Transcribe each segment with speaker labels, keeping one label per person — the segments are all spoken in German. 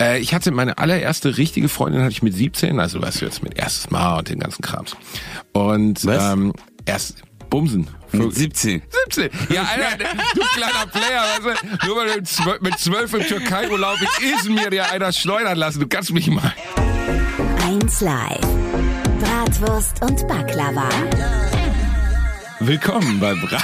Speaker 1: Äh, ich hatte meine allererste richtige Freundin hatte ich mit 17, also weißt du jetzt mit erstes Mal und den ganzen Krams. Und
Speaker 2: Was?
Speaker 1: ähm, erst Bumsen.
Speaker 2: Mit 17.
Speaker 1: 17. Ja, Alter, du kleiner Player, weißt du, nur weil du mit zwölf- mit zwölf im Türkei-Urlaub in Izmir dir einer schleudern lassen. Du kannst mich mal.
Speaker 3: 1 Live. Bratwurst und Baklava.
Speaker 1: Willkommen bei Brat.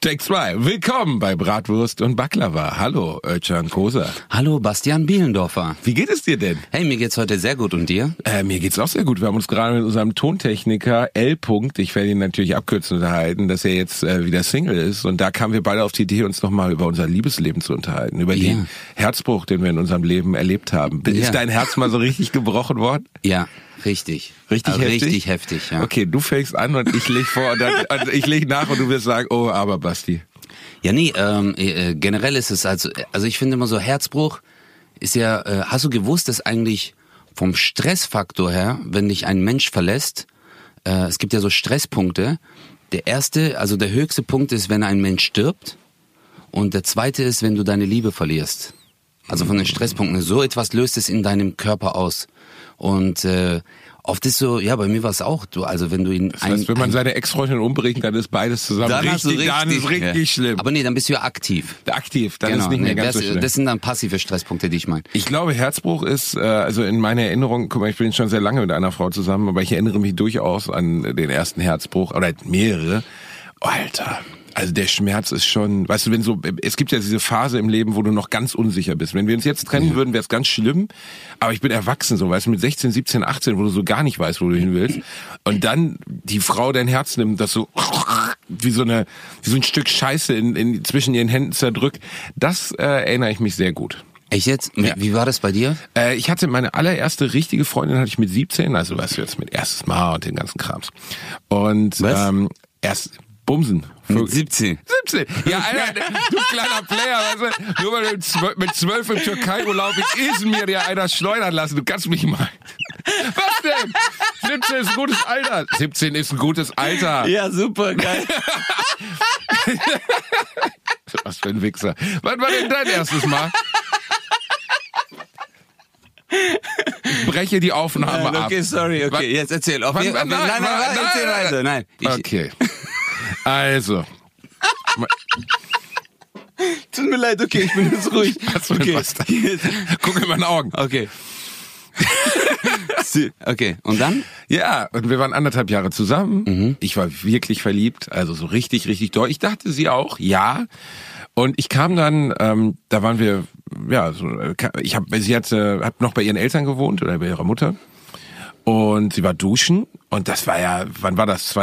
Speaker 1: Take 2. Willkommen bei Bratwurst und Baklava. Hallo, Özcan Kosa.
Speaker 2: Hallo, Bastian Bielendorfer.
Speaker 1: Wie geht es dir denn?
Speaker 2: Hey, mir geht's heute sehr gut und dir?
Speaker 1: Äh, mir geht's auch sehr gut. Wir haben uns gerade mit unserem Tontechniker L. -Punkt, ich werde ihn natürlich abkürzen unterhalten, dass er jetzt äh, wieder Single ist. Und da kamen wir beide auf die Idee, uns nochmal über unser Liebesleben zu unterhalten, über
Speaker 2: Ja.
Speaker 1: den Herzbruch, den wir in unserem Leben erlebt haben. Ist
Speaker 2: Ja.
Speaker 1: dein Herz mal so richtig gebrochen worden?
Speaker 2: Ja, richtig.
Speaker 1: Richtig
Speaker 2: Also
Speaker 1: heftig?
Speaker 2: Richtig heftig, ja.
Speaker 1: Okay, du fängst an und ich leg vor und, dann, und ich leg nach und du wirst sagen, oh, aber Basti.
Speaker 2: Ja, nee, ähm, äh, generell ist es also, also ich finde immer so Herzbruch ist ja, äh, hast du gewusst, dass eigentlich vom Stressfaktor her, wenn dich ein Mensch verlässt, äh, es gibt ja so Stresspunkte. Der erste, also der höchste Punkt ist, wenn ein Mensch stirbt und der zweite ist, wenn du deine Liebe verlierst. Also von den Stresspunkten. So etwas löst es in deinem Körper aus. Und äh, oft ist so, ja, bei mir war es auch, du, also wenn du ihn
Speaker 1: Das heißt, wenn man seine Ex-Freundin umbringt, dann ist beides zusammen
Speaker 2: dann du
Speaker 1: richtig, dann ist richtig
Speaker 2: ja.
Speaker 1: schlimm.
Speaker 2: Aber nee, dann bist du ja aktiv.
Speaker 1: aktiv, dann
Speaker 2: genau,
Speaker 1: ist nicht mehr
Speaker 2: nee,
Speaker 1: ganz
Speaker 2: das,
Speaker 1: so schlimm.
Speaker 2: das sind dann passive Stresspunkte, die ich meine.
Speaker 1: Ich glaube, Herzbruch ist, äh, also in meiner Erinnerung, guck mal, ich bin schon sehr lange mit einer Frau zusammen, aber ich erinnere mich durchaus an den ersten Herzbruch, oder mehrere. Alter. Also der Schmerz ist schon, weißt du, wenn so, es gibt ja diese Phase im Leben, wo du noch ganz unsicher bist. Wenn wir uns jetzt trennen würden, wäre es ganz schlimm. Aber ich bin erwachsen, so, weißt du, mit 16, 17, 18, wo du so gar nicht weißt, wo du hin willst. Und dann die Frau dein Herz nimmt, das so wie so eine, wie so ein Stück Scheiße in, in, zwischen ihren Händen zerdrückt. Das äh, erinnere ich mich sehr gut.
Speaker 2: Echt jetzt? Wie-
Speaker 1: Ja.
Speaker 2: Wie war das bei dir?
Speaker 1: Äh, ich hatte meine allererste richtige Freundin hatte ich mit 17, also weißt du jetzt mit erstes Mal und den ganzen Krams. Und
Speaker 2: Was?
Speaker 1: ähm, erst Bumsen.
Speaker 2: Mit 17.
Speaker 1: 17. Ja, Alter, du kleiner Player, weißt du, nur weil du mit zwölf- mit zwölf im Türkei-Urlaub in Izmir dir einer schleudern lassen. Du kannst mich mal. Was denn? 17 ist ein gutes Alter. 17 ist ein gutes Alter.
Speaker 2: Ja, super, geil.
Speaker 1: Was für ein Wichser. Wann war denn dein erstes Mal? Ich breche die Aufnahme ab.
Speaker 2: okay, sorry, okay, jetzt erzähl. Auf
Speaker 1: wann-
Speaker 2: jeden-
Speaker 1: wann-
Speaker 2: nein, nein, nein,
Speaker 1: nein,
Speaker 2: erzähl
Speaker 1: nein,
Speaker 2: weiter. Nein, ich,
Speaker 1: Okay. Also.
Speaker 2: tut mir leid, okay, ich bin jetzt ruhig.
Speaker 1: Was
Speaker 2: okay.
Speaker 1: Guck in meine Augen.
Speaker 2: okay. okay, und dann?
Speaker 1: Ja, und wir waren anderthalb Jahre zusammen.
Speaker 2: Mhm.
Speaker 1: Ich war wirklich verliebt, also so richtig, richtig doll. Ich dachte sie auch, ja. Und ich kam dann, ähm, da waren wir, ja, so, äh, ich habe, sie hatte, hab noch bei ihren Eltern gewohnt oder bei ihrer Mutter. Und sie war duschen und das war ja, wann war das?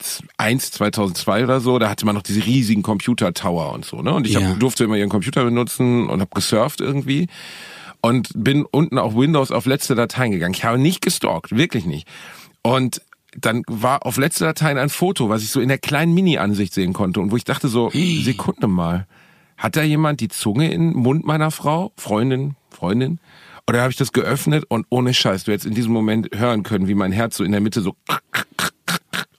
Speaker 1: 2001, 2002 oder so. Da hatte man noch diese riesigen Computer-Tower und so. Ne? Und ich
Speaker 2: Ja.
Speaker 1: hab, durfte immer ihren Computer benutzen und habe gesurft irgendwie und bin unten auf Windows auf letzte Dateien gegangen. Ich habe nicht gestalkt, wirklich nicht. Und dann war auf letzte Dateien ein Foto, was ich so in der kleinen Mini-Ansicht sehen konnte und wo ich dachte so, Sekunde mal, hat da jemand die Zunge in den Mund meiner Frau, Freundin, Freundin? Oder habe ich das geöffnet und ohne Scheiß, du hättest in diesem Moment hören können, wie mein Herz so in der Mitte so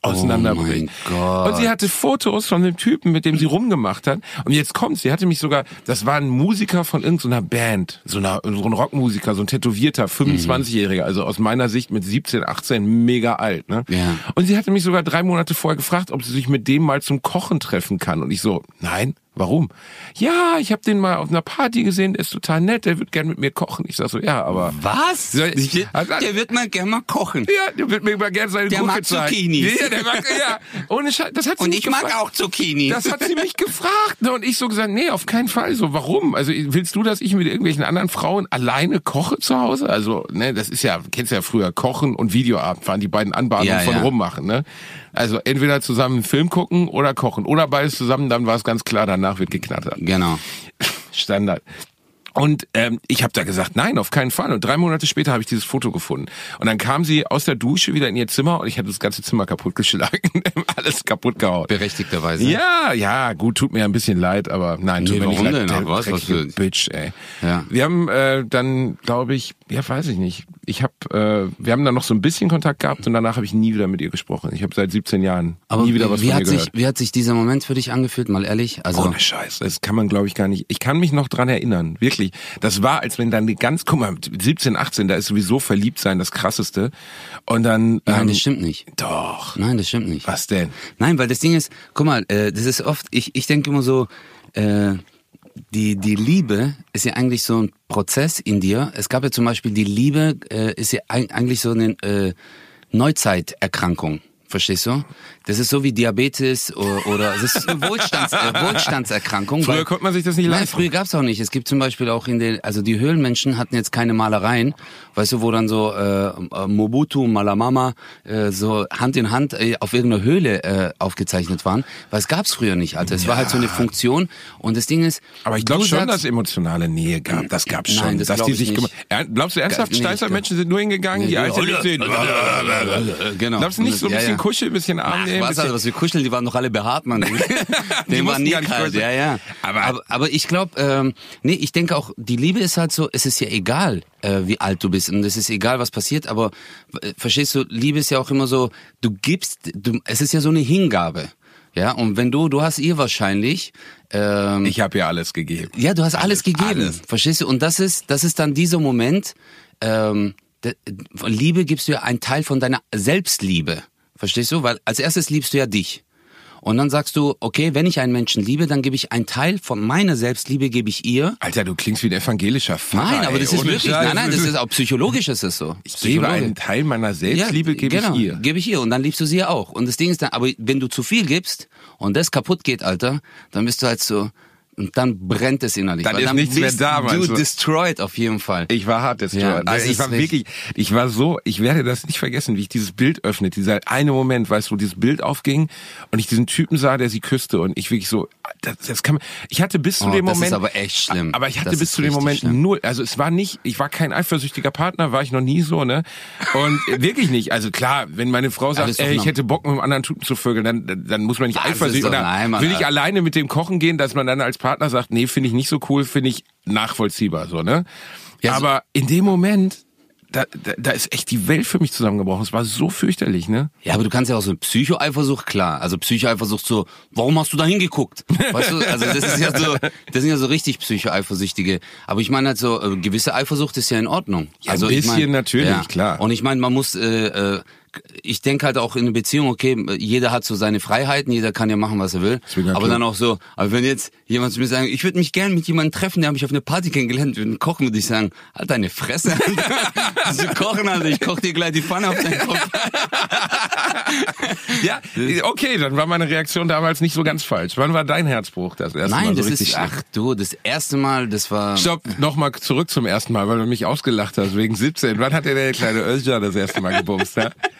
Speaker 1: auseinanderbricht.
Speaker 2: Oh.
Speaker 1: Und sie hatte Fotos von dem Typen, mit dem sie rumgemacht hat. Und jetzt kommt, sie hatte mich sogar, das war ein Musiker von irgendeiner Band, so, einer, so ein Rockmusiker, so ein tätowierter 25-Jähriger, also aus meiner Sicht mit 17, 18 mega alt. Ne?
Speaker 2: Ja.
Speaker 1: Und sie hatte mich sogar drei Monate vorher gefragt, ob sie sich mit dem mal zum Kochen treffen kann. Und ich so, nein, warum? Ja, ich habe den mal auf einer Party gesehen, der ist total nett, der wird gern mit mir kochen. Ich sag so, ja, aber...
Speaker 2: Was?
Speaker 1: Ich-
Speaker 2: Der wird mal gerne mal kochen.
Speaker 1: Ja, der wird mir immer gerne seine
Speaker 2: Der
Speaker 1: Gurke
Speaker 2: mag
Speaker 1: zeigen.
Speaker 2: Zucchinis.
Speaker 1: Ja, der mag, ja. Ohne Scheiß, das hat sie
Speaker 2: Und ich mag
Speaker 1: gefragt.
Speaker 2: auch Zucchini.
Speaker 1: Das hat sie mich gefragt. Ne? Und ich so gesagt, nee, auf keinen Fall. So, warum? Also willst du, dass ich mit irgendwelchen anderen Frauen alleine koche zu Hause? Also, ne, das ist ja, kennst ja früher, Kochen und Videoabend waren die beiden Anbahnungen
Speaker 2: Ja,
Speaker 1: von
Speaker 2: ja.
Speaker 1: rummachen. Ne? Also entweder zusammen einen Film gucken oder kochen. Oder beides zusammen, dann war es ganz klar, danach wird geknattert.
Speaker 2: Genau.
Speaker 1: Standard. Und ähm, ich habe da gesagt, nein, auf keinen Fall. Und drei Monate später habe ich dieses Foto gefunden. Und dann kam sie aus der Dusche wieder in ihr Zimmer und ich hatte das ganze Zimmer kaputtgeschlagen. Alles kaputt gehauen.
Speaker 2: Berechtigterweise.
Speaker 1: Ja, ja, gut, tut mir ein bisschen leid, aber nein, tut
Speaker 2: Nee,
Speaker 1: mir nicht leid.
Speaker 2: denn?
Speaker 1: Der
Speaker 2: was, was für-
Speaker 1: Bitch, ey.
Speaker 2: Ja.
Speaker 1: Wir haben äh, dann, glaube ich, ja, weiß ich nicht. Ich habe, äh, wir haben dann noch so ein bisschen Kontakt gehabt und danach habe ich nie wieder mit ihr gesprochen. Ich habe seit 17 Jahren
Speaker 2: Aber
Speaker 1: nie wieder was
Speaker 2: wie,
Speaker 1: von
Speaker 2: hat
Speaker 1: ihr
Speaker 2: sich,
Speaker 1: gehört.
Speaker 2: wie hat sich dieser Moment für dich angefühlt, mal ehrlich? Also,
Speaker 1: Ohne Scheiß, das kann man glaube ich gar nicht. Ich kann mich noch dran erinnern, wirklich. Das war, als wenn dann die ganz, guck mal, 17, 18, da ist sowieso verliebt sein das Krasseste. Und dann,
Speaker 2: nein,
Speaker 1: ähm,
Speaker 2: das stimmt nicht.
Speaker 1: doch.
Speaker 2: Nein, das stimmt nicht.
Speaker 1: Was denn?
Speaker 2: Nein, weil das Ding ist, guck mal, äh, das ist oft, ich, ich denke immer so, äh, die, die Liebe ist ja eigentlich so ein Prozess in dir. Es gab ja zum Beispiel die Liebe, äh, ist ja eig- eigentlich so eine äh, Neuzeiterkrankung. Verstehst du? Das ist so wie Diabetes oder, oder es ist eine Wohlstands, äh, Wohlstandserkrankung.
Speaker 1: Früher
Speaker 2: weil-
Speaker 1: konnte man sich das nicht
Speaker 2: Nein,
Speaker 1: leisten.
Speaker 2: früher gab's auch nicht. Es gibt zum Beispiel auch in den, also die Höhlenmenschen hatten jetzt keine Malereien, weißt du, wo dann so äh, äh, Mobutu, Malamama äh, so Hand in Hand äh, auf irgendeiner Höhle äh, aufgezeichnet waren, weil es gab's früher nicht, Alter. Es war halt so eine Funktion und das Ding ist,
Speaker 1: Aber ich glaube schon,
Speaker 2: sagst-
Speaker 1: dass es emotionale Nähe gab. Das gab schon.
Speaker 2: Nein, das
Speaker 1: dass die
Speaker 2: ich
Speaker 1: sich Glaubst du ernsthaft,
Speaker 2: Nee,
Speaker 1: Steißer Menschen sind nur hingegangen, die
Speaker 2: Nee,
Speaker 1: Eichel
Speaker 2: Olle,
Speaker 1: sehen?
Speaker 2: Genau.
Speaker 1: Glaubst du nicht so ein
Speaker 2: Ja,
Speaker 1: bisschen
Speaker 2: ja.
Speaker 1: kuscheln, ein bisschen Arm
Speaker 2: Ach,
Speaker 1: nehmen?
Speaker 2: was,
Speaker 1: bisschen-
Speaker 2: was wir kuscheln, die waren doch alle behaart.
Speaker 1: Die
Speaker 2: Den war
Speaker 1: mussten
Speaker 2: nie kalt, ja, ja.
Speaker 1: Aber-
Speaker 2: aber, aber ich glaube, ähm, nee, ich denke auch, die Liebe ist halt so, es ist ja egal, äh, wie alt du bist und es ist egal, was passiert, aber äh, verstehst du, Liebe ist ja auch immer so, du gibst, du, es ist ja so eine Hingabe. Ja, und wenn du, du hast ihr wahrscheinlich, ähm,
Speaker 1: Ich habe ja alles gegeben.
Speaker 2: ja, du hast alles, gegeben.
Speaker 1: alles.
Speaker 2: Verstehst du? Und das ist, das ist dann dieser Moment, ähm, Liebe gibst du ja einen Teil von deiner Selbstliebe. Verstehst du? Weil als erstes liebst du ja dich. Und dann sagst du, okay, wenn ich einen Menschen liebe, dann gebe ich einen Teil von meiner Selbstliebe, gebe ich ihr.
Speaker 1: Alter, du klingst wie ein evangelischer Pfarrer.
Speaker 2: Nein, aber
Speaker 1: ey,
Speaker 2: das ist
Speaker 1: ohne
Speaker 2: wirklich,
Speaker 1: Scheiß.
Speaker 2: nein, nein, das ist auch psychologisch ist es so.
Speaker 1: Ich gebe einen Teil meiner Selbstliebe, gebe
Speaker 2: genau,
Speaker 1: ich ihr.
Speaker 2: Gebe ich ihr und dann liebst du sie ja auch. Und das Ding ist dann, aber wenn du zu viel gibst und das kaputt geht, Alter, dann bist du halt so, und dann brennt es innerlich.
Speaker 1: Dann ist
Speaker 2: dann
Speaker 1: nichts mehr da,
Speaker 2: du destroyed auf jeden Fall.
Speaker 1: Ich war hart destroyed.
Speaker 2: Ja, das
Speaker 1: also ich war wirklich, ich war so, ich werde das nicht vergessen, wie ich dieses Bild öffne, dieser eine Moment, weißt du, wo dieses Bild aufging und ich diesen Typen sah, der sie küsste und ich wirklich so, das, das kann man, ich hatte bis zu
Speaker 2: Oh,
Speaker 1: dem
Speaker 2: das
Speaker 1: Moment,
Speaker 2: ist aber echt schlimm.
Speaker 1: aber ich hatte
Speaker 2: Das
Speaker 1: bis zu dem Moment
Speaker 2: schlimm.
Speaker 1: null, also es war nicht, ich war kein eifersüchtiger Partner, war ich noch nie so, ne, und wirklich nicht, also klar, wenn meine Frau
Speaker 2: das
Speaker 1: sagt, ey, ich hätte Bock mit einem anderen Typen zu vögeln, dann, dann- muss man nicht
Speaker 2: Das
Speaker 1: eifersüchtig, oder
Speaker 2: nein, Mann,
Speaker 1: will ich alleine mit dem kochen gehen, dass man dann als Partner sagt, nee, finde ich nicht so cool, finde ich nachvollziehbar, so, ne,
Speaker 2: Ja, so-
Speaker 1: aber in dem Moment, da, da, da ist echt die Welt für mich zusammengebrochen. Es war so fürchterlich, ne?
Speaker 2: Ja, aber du kannst ja auch so Psychoeifersucht, klar. Also Psychoeifersucht so, warum hast du da hingeguckt? Weißt du, also das ist ja so, das sind ja so richtig Psychoeifersüchtige. Aber ich meine halt so, äh, gewisse Eifersucht ist ja in Ordnung.
Speaker 1: Ja,
Speaker 2: also
Speaker 1: ein
Speaker 2: ich
Speaker 1: bisschen natürlich, klar.
Speaker 2: Und ich meine, man muss, äh, äh, ich denke halt auch in einer Beziehung, okay, jeder hat so seine Freiheiten, jeder kann ja machen, was er will. Aber
Speaker 1: klar.
Speaker 2: dann auch so, aber wenn jetzt jemand zu mir sagt, ich würde mich gern mit jemandem treffen, der mich auf eine Party kennengelernt, wir würden kochen, würde ich sagen, halt deine Fresse, Alter. Sie kochen, Alter, ich koch dir gleich die Pfanne auf deinen Kopf.
Speaker 1: Ja, okay, dann war meine Reaktion damals nicht so ganz falsch. Wann war dein Herzbruch das erste
Speaker 2: Nein,
Speaker 1: Mal so
Speaker 2: das ist,
Speaker 1: schlimm?
Speaker 2: ach du, das erste Mal, das war...
Speaker 1: Stopp, nochmal zurück zum ersten Mal, weil du mich ausgelacht hast, wegen 17. Wann hat der der kleine Özcan das erste Mal gebumst, ne?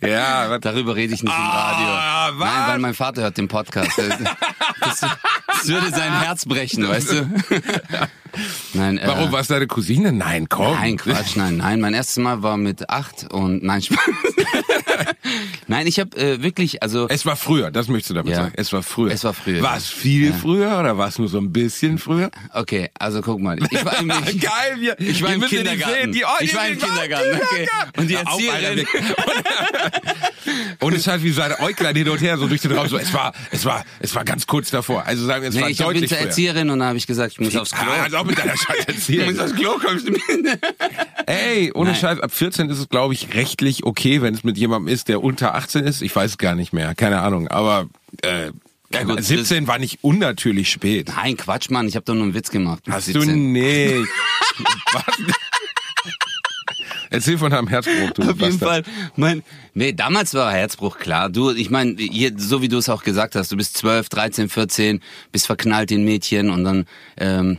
Speaker 1: Ja,
Speaker 2: Darüber rede ich nicht im
Speaker 1: Ah,
Speaker 2: Radio.
Speaker 1: was?
Speaker 2: Nein, weil mein Vater hört den Podcast. Das, das würde sein Herz brechen, weißt du? Nein, äh,
Speaker 1: warum war es deine Cousine? Nein, komm.
Speaker 2: Nein, Quatsch, nein, nein. Mein erstes Mal war mit acht und nein, Spaß. nein, ich habe äh, wirklich, also
Speaker 1: Es war früher, das möchtest du damit
Speaker 2: Ja.
Speaker 1: sagen. Es war früher.
Speaker 2: Es war früher,
Speaker 1: War
Speaker 2: ja.
Speaker 1: es viel früher oder war es nur so ein bisschen früher?
Speaker 2: okay, also guck mal, ich war im, ich,
Speaker 1: Geil, wir,
Speaker 2: ich war im Kindergarten.
Speaker 1: die, oh,
Speaker 2: ich war im
Speaker 1: die-
Speaker 2: Kindergarten, okay. Und die
Speaker 1: auf,
Speaker 2: Erzieherin,
Speaker 1: Alter, Und es hat wie seine Äuglein hin und her so durch den Raum so. Es war, es war, es war ganz kurz davor. Also sagen wir, es
Speaker 2: nee,
Speaker 1: war
Speaker 2: ich bin
Speaker 1: deutlich
Speaker 2: zur
Speaker 1: früher.
Speaker 2: Erzieherin und dann habe ich gesagt, ich muss aufs Klo.
Speaker 1: Ah, als ob mit deiner Scheiß
Speaker 2: Ich
Speaker 1: erzählen.
Speaker 2: muss aufs Klo, kommst du mit?
Speaker 1: Ey, ohne
Speaker 2: Nein.
Speaker 1: Scheiß, ab 14 ist es, glaube ich, rechtlich okay, wenn es mit jemandem ist, der unter 18 ist. Ich weiß gar nicht mehr, keine Ahnung. Aber äh,
Speaker 2: Ja, gut,
Speaker 1: 17 war nicht unnatürlich spät.
Speaker 2: Nein, Quatsch, Mann, ich habe doch nur einen Witz gemacht.
Speaker 1: Hast
Speaker 2: 17.
Speaker 1: du nicht. Was? Erzähl von deinem Herzbruch, du
Speaker 2: Auf jeden. Fall. Mein, nee, damals war Herzbruch klar. Du, ich meine, so wie du es auch gesagt hast, du bist 12, 13, 14, bist verknallt in Mädchen und dann, ähm,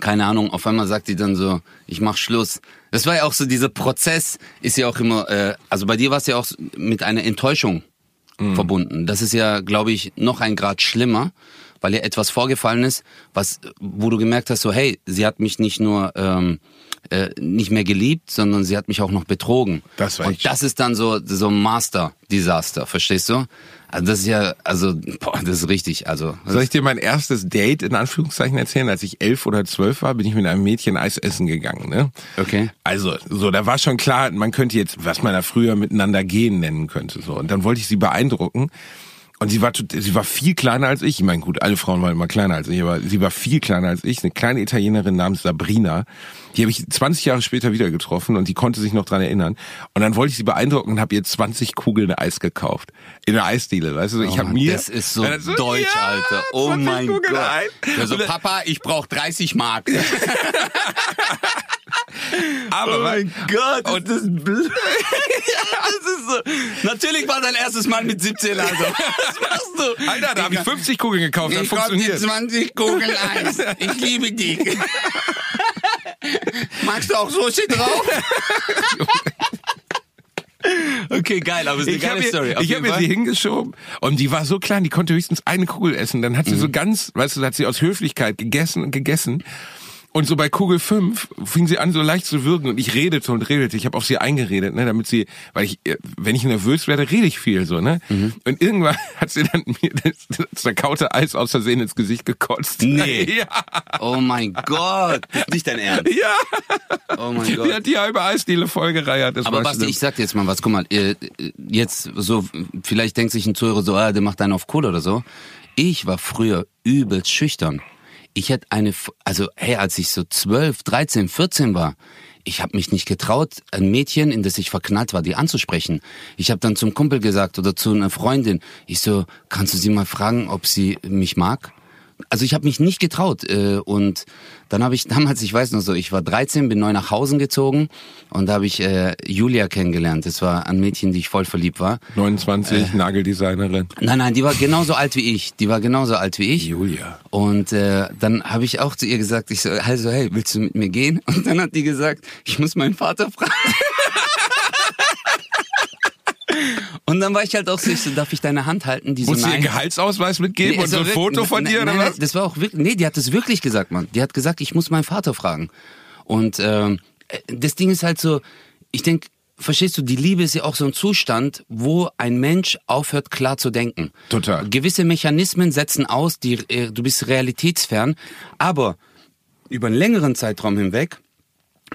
Speaker 2: keine Ahnung, auf einmal sagt die dann so, ich mach Schluss. Das war ja auch so, dieser Prozess ist ja auch immer, äh, also bei dir war es ja auch mit einer Enttäuschung verbunden. Das ist ja, glaube ich, noch ein Grad schlimmer, weil ja etwas vorgefallen ist, was, wo du gemerkt hast, so, hey, sie hat mich nicht nur ähm, äh, nicht mehr geliebt, sondern sie hat mich auch noch betrogen.
Speaker 1: Das war
Speaker 2: Und
Speaker 1: echt
Speaker 2: das ist dann so so ein Master-Desaster, verstehst du? Also das ist ja, also, boah, das ist richtig. Also
Speaker 1: Soll ich dir mein erstes Date in Anführungszeichen erzählen? Als ich elf oder zwölf war, bin ich mit einem Mädchen Eis essen gegangen. Ne?
Speaker 2: Okay.
Speaker 1: Also, so, da war schon klar, man könnte jetzt, was man da früher miteinander gehen nennen könnte. So. Und dann wollte ich sie beeindrucken. Und sie war, sie war viel kleiner als ich. Ich meine, gut, alle Frauen waren immer kleiner als ich, aber sie war viel kleiner als ich. Eine kleine Italienerin namens Sabrina. Die habe ich 20 Jahre später wieder getroffen und die konnte sich noch dran erinnern. Und dann wollte ich sie beeindrucken und habe ihr 20 Kugeln Eis gekauft. In der Eisdiele, weißt du? Ich
Speaker 2: Oh
Speaker 1: habe mir...
Speaker 2: das ist so
Speaker 1: das-
Speaker 2: deutsch,
Speaker 1: ja,
Speaker 2: Alter. Oh
Speaker 1: 20
Speaker 2: mein
Speaker 1: Kugeln
Speaker 2: Gott.
Speaker 1: Eis.
Speaker 2: Also Papa, ich brauch 30 Mark.
Speaker 1: aber,
Speaker 2: Oh mein Gott, und das ist blöd. das ist so. Natürlich war dein erstes Mal mit 17, also. Was machst du?
Speaker 1: Alter, da habe ich 50 Kugeln gekauft,
Speaker 2: Ich dir
Speaker 1: funktioniert.
Speaker 2: 20 Kugeln Eis. Ich liebe dich. Magst du auch Sushi drauf? okay, geil, aber es ist eine
Speaker 1: Ich habe
Speaker 2: geile Story.
Speaker 1: mir,
Speaker 2: Auf
Speaker 1: ich hab
Speaker 2: jeden
Speaker 1: mir sie hingeschoben und die war so klein, die konnte höchstens eine Kugel essen. Dann hat sie so
Speaker 2: Mhm.
Speaker 1: ganz, weißt du, hat sie aus Höflichkeit gegessen und gegessen. Und so bei Kugel 5 fing sie an, so leicht zu würgen und ich redete und redete. Ich habe auf sie eingeredet, ne, damit sie, weil ich, äh, wenn ich nervös werde, rede ich viel so, ne?
Speaker 2: Mhm.
Speaker 1: Und irgendwann hat sie dann mir das, das zerkaute Eis aus Versehen ins Gesicht gekotzt.
Speaker 2: Nee.
Speaker 1: Ja,
Speaker 2: Oh mein Gott. Das ist nicht dein Ernst.
Speaker 1: ja.
Speaker 2: Oh mein
Speaker 1: Die
Speaker 2: Gott.
Speaker 1: hat die halbe Eisdiele vollgereiert. Das
Speaker 2: Aber Basti, ich sag dir jetzt mal was, guck mal, äh, jetzt so, vielleicht denkt sich ein Zuhörer so, ah, der macht einen auf cool oder so. Ich war früher übelst schüchtern. Ich hätte eine, also hey, als ich so 12, 13, 14 war, ich habe mich nicht getraut, ein Mädchen, in das ich verknallt war, die anzusprechen. Ich habe dann zum Kumpel gesagt oder zu einer Freundin, ich so, kannst du sie mal fragen, ob sie mich mag? Also ich habe mich nicht getraut äh, und dann habe ich damals, ich weiß noch so, ich war 13, bin neu nach Hause gezogen und da habe ich äh, Julia kennengelernt. Das war ein Mädchen, die ich voll verliebt war.
Speaker 1: 29, Nageldesignerin.
Speaker 2: Nein, nein, die war genauso alt wie ich. Die war genauso alt wie ich.
Speaker 1: Julia.
Speaker 2: Und äh, dann habe ich auch zu ihr gesagt, ich so, also hey, willst du mit mir gehen? Und dann hat die gesagt, ich muss meinen Vater fragen. Und dann war ich halt auch so, ich so, darf ich deine Hand halten? Die so,
Speaker 1: Musst du ihr
Speaker 2: nein.
Speaker 1: Gehaltsausweis mitgeben
Speaker 2: Nee,
Speaker 1: und
Speaker 2: es
Speaker 1: so
Speaker 2: war
Speaker 1: ein Foto von dir oder was?
Speaker 2: Das war auch wirklich, nee, die hat das wirklich gesagt, Mann. Die hat gesagt, ich muss meinen Vater fragen. Und ähm, äh, das Ding ist halt so, ich denk, verstehst du, die Liebe ist ja auch so ein Zustand, wo ein Mensch aufhört klar zu denken.
Speaker 1: Total.
Speaker 2: Gewisse Mechanismen setzen aus, die, äh, du bist realitätsfern, aber über einen längeren Zeitraum hinweg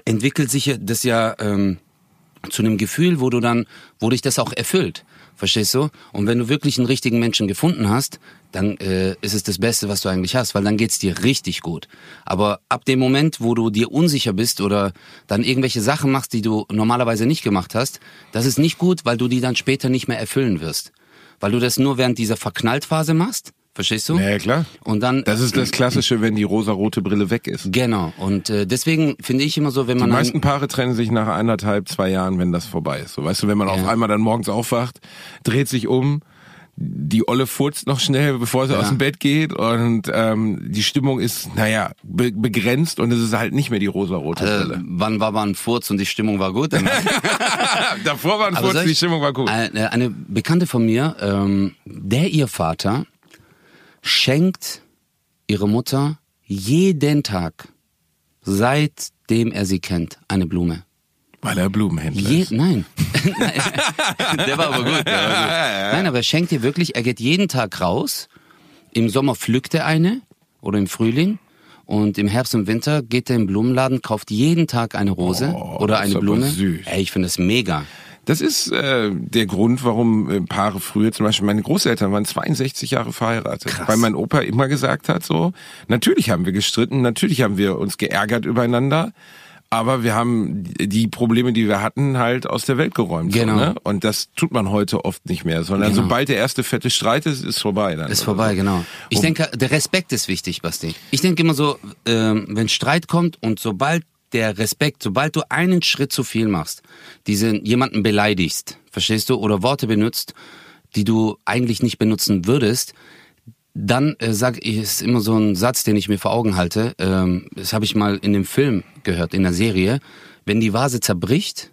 Speaker 2: entwickelt sich das ja ähm, zu einem Gefühl, wo du dann, wo dich das auch erfüllt. Verstehst du? Und wenn du wirklich einen richtigen Menschen gefunden hast, dann äh, ist es das Beste, was du eigentlich hast, weil dann geht's dir richtig gut. Aber ab dem Moment, wo du dir unsicher bist oder dann irgendwelche Sachen machst, die du normalerweise nicht gemacht hast, das ist nicht gut, weil du die dann später nicht mehr erfüllen wirst. Weil du das nur während dieser Verknalltphase machst. Verstehst du?
Speaker 1: Ja, klar.
Speaker 2: Und dann
Speaker 1: Das ist das Klassische, wenn die rosarote Brille weg ist.
Speaker 2: genau. Und äh, deswegen finde ich immer so, wenn
Speaker 1: Die
Speaker 2: man
Speaker 1: meisten Paare trennen sich nach anderthalb, zwei Jahren, wenn das vorbei ist. So, weißt du, wenn man auf
Speaker 2: Ja.
Speaker 1: einmal dann morgens aufwacht, dreht sich um, die Olle furzt noch schnell, bevor sie
Speaker 2: Ja.
Speaker 1: aus dem Bett geht und ähm, die Stimmung ist, naja, be begrenzt und es ist halt nicht mehr die rosarote
Speaker 2: äh,
Speaker 1: Brille.
Speaker 2: wann war man Furz und die Stimmung war gut?
Speaker 1: Davor war ein Furz,
Speaker 2: soll
Speaker 1: die
Speaker 2: ich-
Speaker 1: Stimmung war gut.
Speaker 2: Eine, eine Bekannte von mir, ähm, der ihr Vater schenkt ihre Mutter jeden Tag, seitdem er sie kennt, eine Blume.
Speaker 1: Weil er Blumenhändler
Speaker 2: Je,
Speaker 1: ist.
Speaker 2: nein. der war aber gut. Der war gut. Nein, aber er schenkt ihr wirklich, er geht jeden Tag raus. Im Sommer pflückt er eine oder im Frühling. Und im Herbst und Winter geht er im Blumenladen, kauft jeden Tag eine Rose
Speaker 1: Oh,
Speaker 2: oder eine Blume.
Speaker 1: süß.
Speaker 2: Ey, ich finde das mega.
Speaker 1: Das ist äh, der Grund, warum äh, Paare früher, zum Beispiel meine Großeltern waren 62 Jahre verheiratet,
Speaker 2: Krass.
Speaker 1: weil mein Opa immer gesagt hat, so, natürlich haben wir gestritten, natürlich haben wir uns geärgert übereinander, aber wir haben die Probleme, die wir hatten, halt aus der Welt geräumt.
Speaker 2: Genau.
Speaker 1: So, ne? Und das tut man heute oft nicht mehr, sondern
Speaker 2: Genau.
Speaker 1: sobald der erste fette Streit ist, ist vorbei. Dann
Speaker 2: Ist vorbei,
Speaker 1: so.
Speaker 2: genau. Ich
Speaker 1: Um-
Speaker 2: denke, der Respekt ist wichtig, Basti. Ich denke immer so, ähm, wenn Streit kommt und sobald der Respekt, sobald du einen Schritt zu viel machst, diesen jemanden beleidigst, verstehst du, oder Worte benutzt, die du eigentlich nicht benutzen würdest, dann äh, sag ich, ist immer so ein Satz, den ich mir vor Augen halte. Ähm, das habe ich mal in dem Film gehört, in der Serie. Wenn die Vase zerbricht,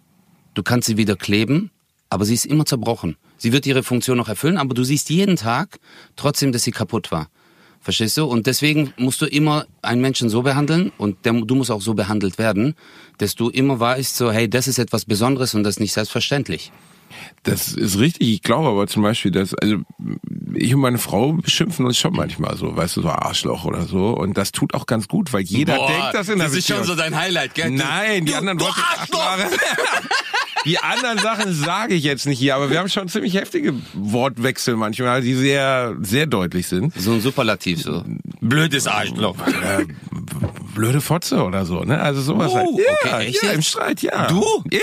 Speaker 2: du kannst sie wieder kleben, aber sie ist immer zerbrochen. Sie wird ihre Funktion noch erfüllen, aber du siehst jeden Tag trotzdem, dass sie kaputt war. Verstehst du? Und deswegen musst du immer einen Menschen so behandeln und der, du musst auch so behandelt werden, dass du immer weißt, so, hey, das ist etwas Besonderes und das ist nicht selbstverständlich.
Speaker 1: Das ist richtig. Ich glaube aber zum Beispiel, dass, also ich und meine Frau beschimpfen uns schon manchmal so, weißt du, so Arschloch oder so. Und das tut auch ganz gut, weil jeder
Speaker 2: Boah,
Speaker 1: denkt das in der
Speaker 2: Das ist schon so dein Highlight, gell?
Speaker 1: Nein, die
Speaker 2: du,
Speaker 1: anderen
Speaker 2: du
Speaker 1: Worte.
Speaker 2: Arschloch!
Speaker 1: Die anderen Sachen sage ich jetzt nicht hier, aber wir haben schon ziemlich heftige Wortwechsel manchmal, die sehr, sehr deutlich sind.
Speaker 2: So ein Superlativ, so. Blödes Arschloch.
Speaker 1: Blöde Fotze oder so, ne? Also sowas
Speaker 2: Oh,
Speaker 1: halt. Ja,
Speaker 2: okay, echt
Speaker 1: ja, im Streit, ja.
Speaker 2: Du?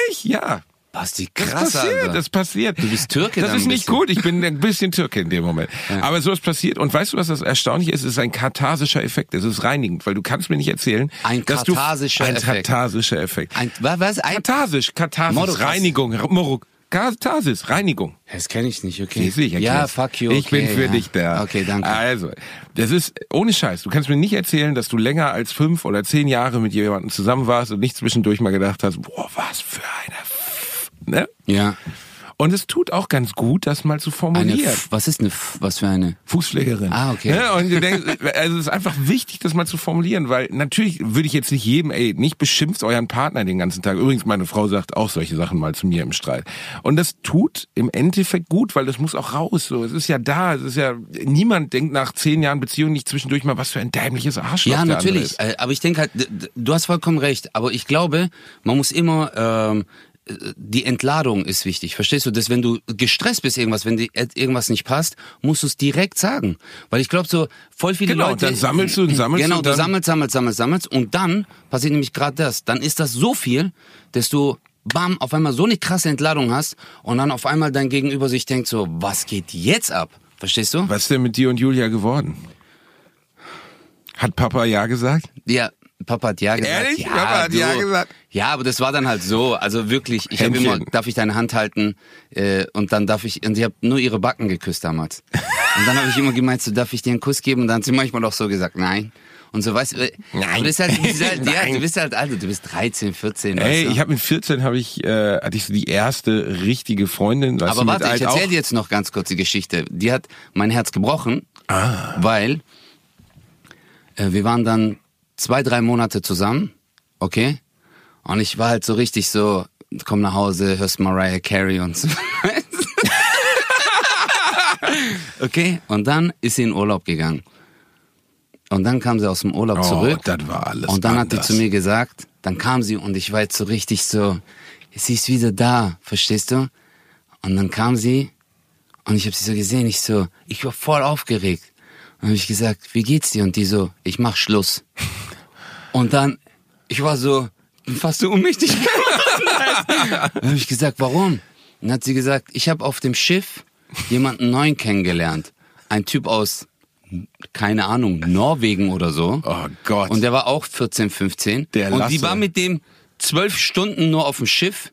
Speaker 1: Ich, ja.
Speaker 2: Basti,
Speaker 1: Das
Speaker 2: krass,
Speaker 1: passiert,
Speaker 2: Alter.
Speaker 1: das passiert.
Speaker 2: Du bist Türke
Speaker 1: Das ist
Speaker 2: ein
Speaker 1: nicht
Speaker 2: bisschen.
Speaker 1: gut. Ich bin ein bisschen Türke in dem Moment. Aber so ist passiert. Und weißt du, was das Erstaunliche ist? Es ist ein katharsischer Effekt. Es ist reinigend, weil du kannst mir nicht erzählen,
Speaker 2: Ein
Speaker 1: dass du ein
Speaker 2: Effekt.
Speaker 1: katharsischer Effekt.
Speaker 2: Ein, wa- was? Ein,
Speaker 1: Katharsisch, Katharsis,
Speaker 2: Moro, krass.
Speaker 1: Reinigung, Moro, Katharsis, Reinigung.
Speaker 2: das kenne ich nicht, okay.
Speaker 1: Siehst du, ich
Speaker 2: ja, fuck you.
Speaker 1: Ich bin
Speaker 2: okay,
Speaker 1: für
Speaker 2: ja.
Speaker 1: dich da.
Speaker 2: Okay, danke.
Speaker 1: Also, das ist ohne Scheiß. Du kannst mir nicht erzählen, dass du länger als fünf oder zehn Jahre mit jemandem zusammen warst und nicht zwischendurch mal gedacht hast, boah, was für eine F ne?
Speaker 2: ja.
Speaker 1: Und es tut auch ganz gut, das mal zu formulieren.
Speaker 2: Was ist eine, F was für eine?
Speaker 1: Fußpflegerin.
Speaker 2: Ah, okay.
Speaker 1: Ne? Und du denkst, also es ist einfach wichtig, das mal zu formulieren, weil natürlich würde ich jetzt nicht jedem, ey, nicht beschimpft euren Partner den ganzen Tag. Übrigens, meine Frau sagt auch solche Sachen mal zu mir im Streit. Und das tut im Endeffekt gut, weil das muss auch raus. So, es ist ja da. Es ist ja niemand denkt nach zehn Jahren Beziehung nicht zwischendurch mal, was für ein dämliches Arschloch
Speaker 2: Ja, natürlich. Äh, Aber ich denke halt, du hast vollkommen recht. Aber ich glaube, man muss immer, ähm, äh, die Entladung ist wichtig. Verstehst du? Dass wenn du gestresst bist irgendwas, wenn dir et- irgendwas nicht passt, musst du es direkt sagen. Weil ich glaube so, voll viele
Speaker 1: Genau,
Speaker 2: Leute.
Speaker 1: dann sammelst du und sammelst
Speaker 2: Genau, du
Speaker 1: dann-
Speaker 2: sammelst, sammelst, sammelst, sammelst. Und dann passiert nämlich gerade das. Dann ist das so viel, dass du bam, auf einmal so eine krasse Entladung hast und dann auf einmal dein Gegenüber sich denkt so, was geht jetzt ab? Verstehst du?
Speaker 1: Was ist denn mit dir und Julia geworden? Hat Papa ja gesagt?
Speaker 2: Ja, Papa hat ja gesagt.
Speaker 1: Ehrlich?
Speaker 2: Ja,
Speaker 1: Papa hat
Speaker 2: du.
Speaker 1: ja gesagt?
Speaker 2: Ja, aber das war dann halt so. Also wirklich, ich habe immer, darf ich deine Hand halten äh, und dann darf ich, und sie hat nur ihre Backen geküsst damals. Und dann habe ich immer gemeint, so darf ich dir einen Kuss geben? Und dann hat sie manchmal auch so gesagt, nein. Und so, weißt du, äh,
Speaker 1: Nein.
Speaker 2: aber das ist halt, das ist halt ja, du bist halt, also du bist 13, 14,
Speaker 1: Ey,
Speaker 2: du?
Speaker 1: ich habe mit 14 habe ich äh, hatte ich so die erste richtige Freundin. Weißt
Speaker 2: Aber
Speaker 1: du,
Speaker 2: warte, ich erzähle dir jetzt noch ganz kurz die Geschichte. Die hat mein Herz gebrochen,
Speaker 1: Ah.
Speaker 2: weil äh, wir waren dann zwei, drei Monate zusammen, okay? Und ich war halt so richtig so, komm nach Hause, hörst Mariah Carey und so. okay, und dann ist sie in Urlaub gegangen. Und dann kam sie aus dem Urlaub
Speaker 1: Oh,
Speaker 2: zurück.
Speaker 1: das war alles
Speaker 2: Und dann hat
Speaker 1: anders.
Speaker 2: sie zu mir gesagt, dann kam sie und ich war jetzt so richtig so, sie ist wieder da, verstehst du? Und dann kam sie und ich habe sie so gesehen, ich so, ich war voll aufgeregt. Und habe ich gesagt, wie geht's dir? Und die so, ich mach Schluss. Und dann, ich war so, fast so ohnmächtig geworden. Dann habe ich gesagt, warum? Dann hat sie gesagt, ich habe auf dem Schiff jemanden neuen kennengelernt. Ein Typ aus, keine Ahnung, Norwegen oder so.
Speaker 1: Oh Gott.
Speaker 2: Und der war auch 14, 15.
Speaker 1: Der
Speaker 2: und
Speaker 1: Lasse.
Speaker 2: die war mit dem zwölf Stunden nur auf dem Schiff.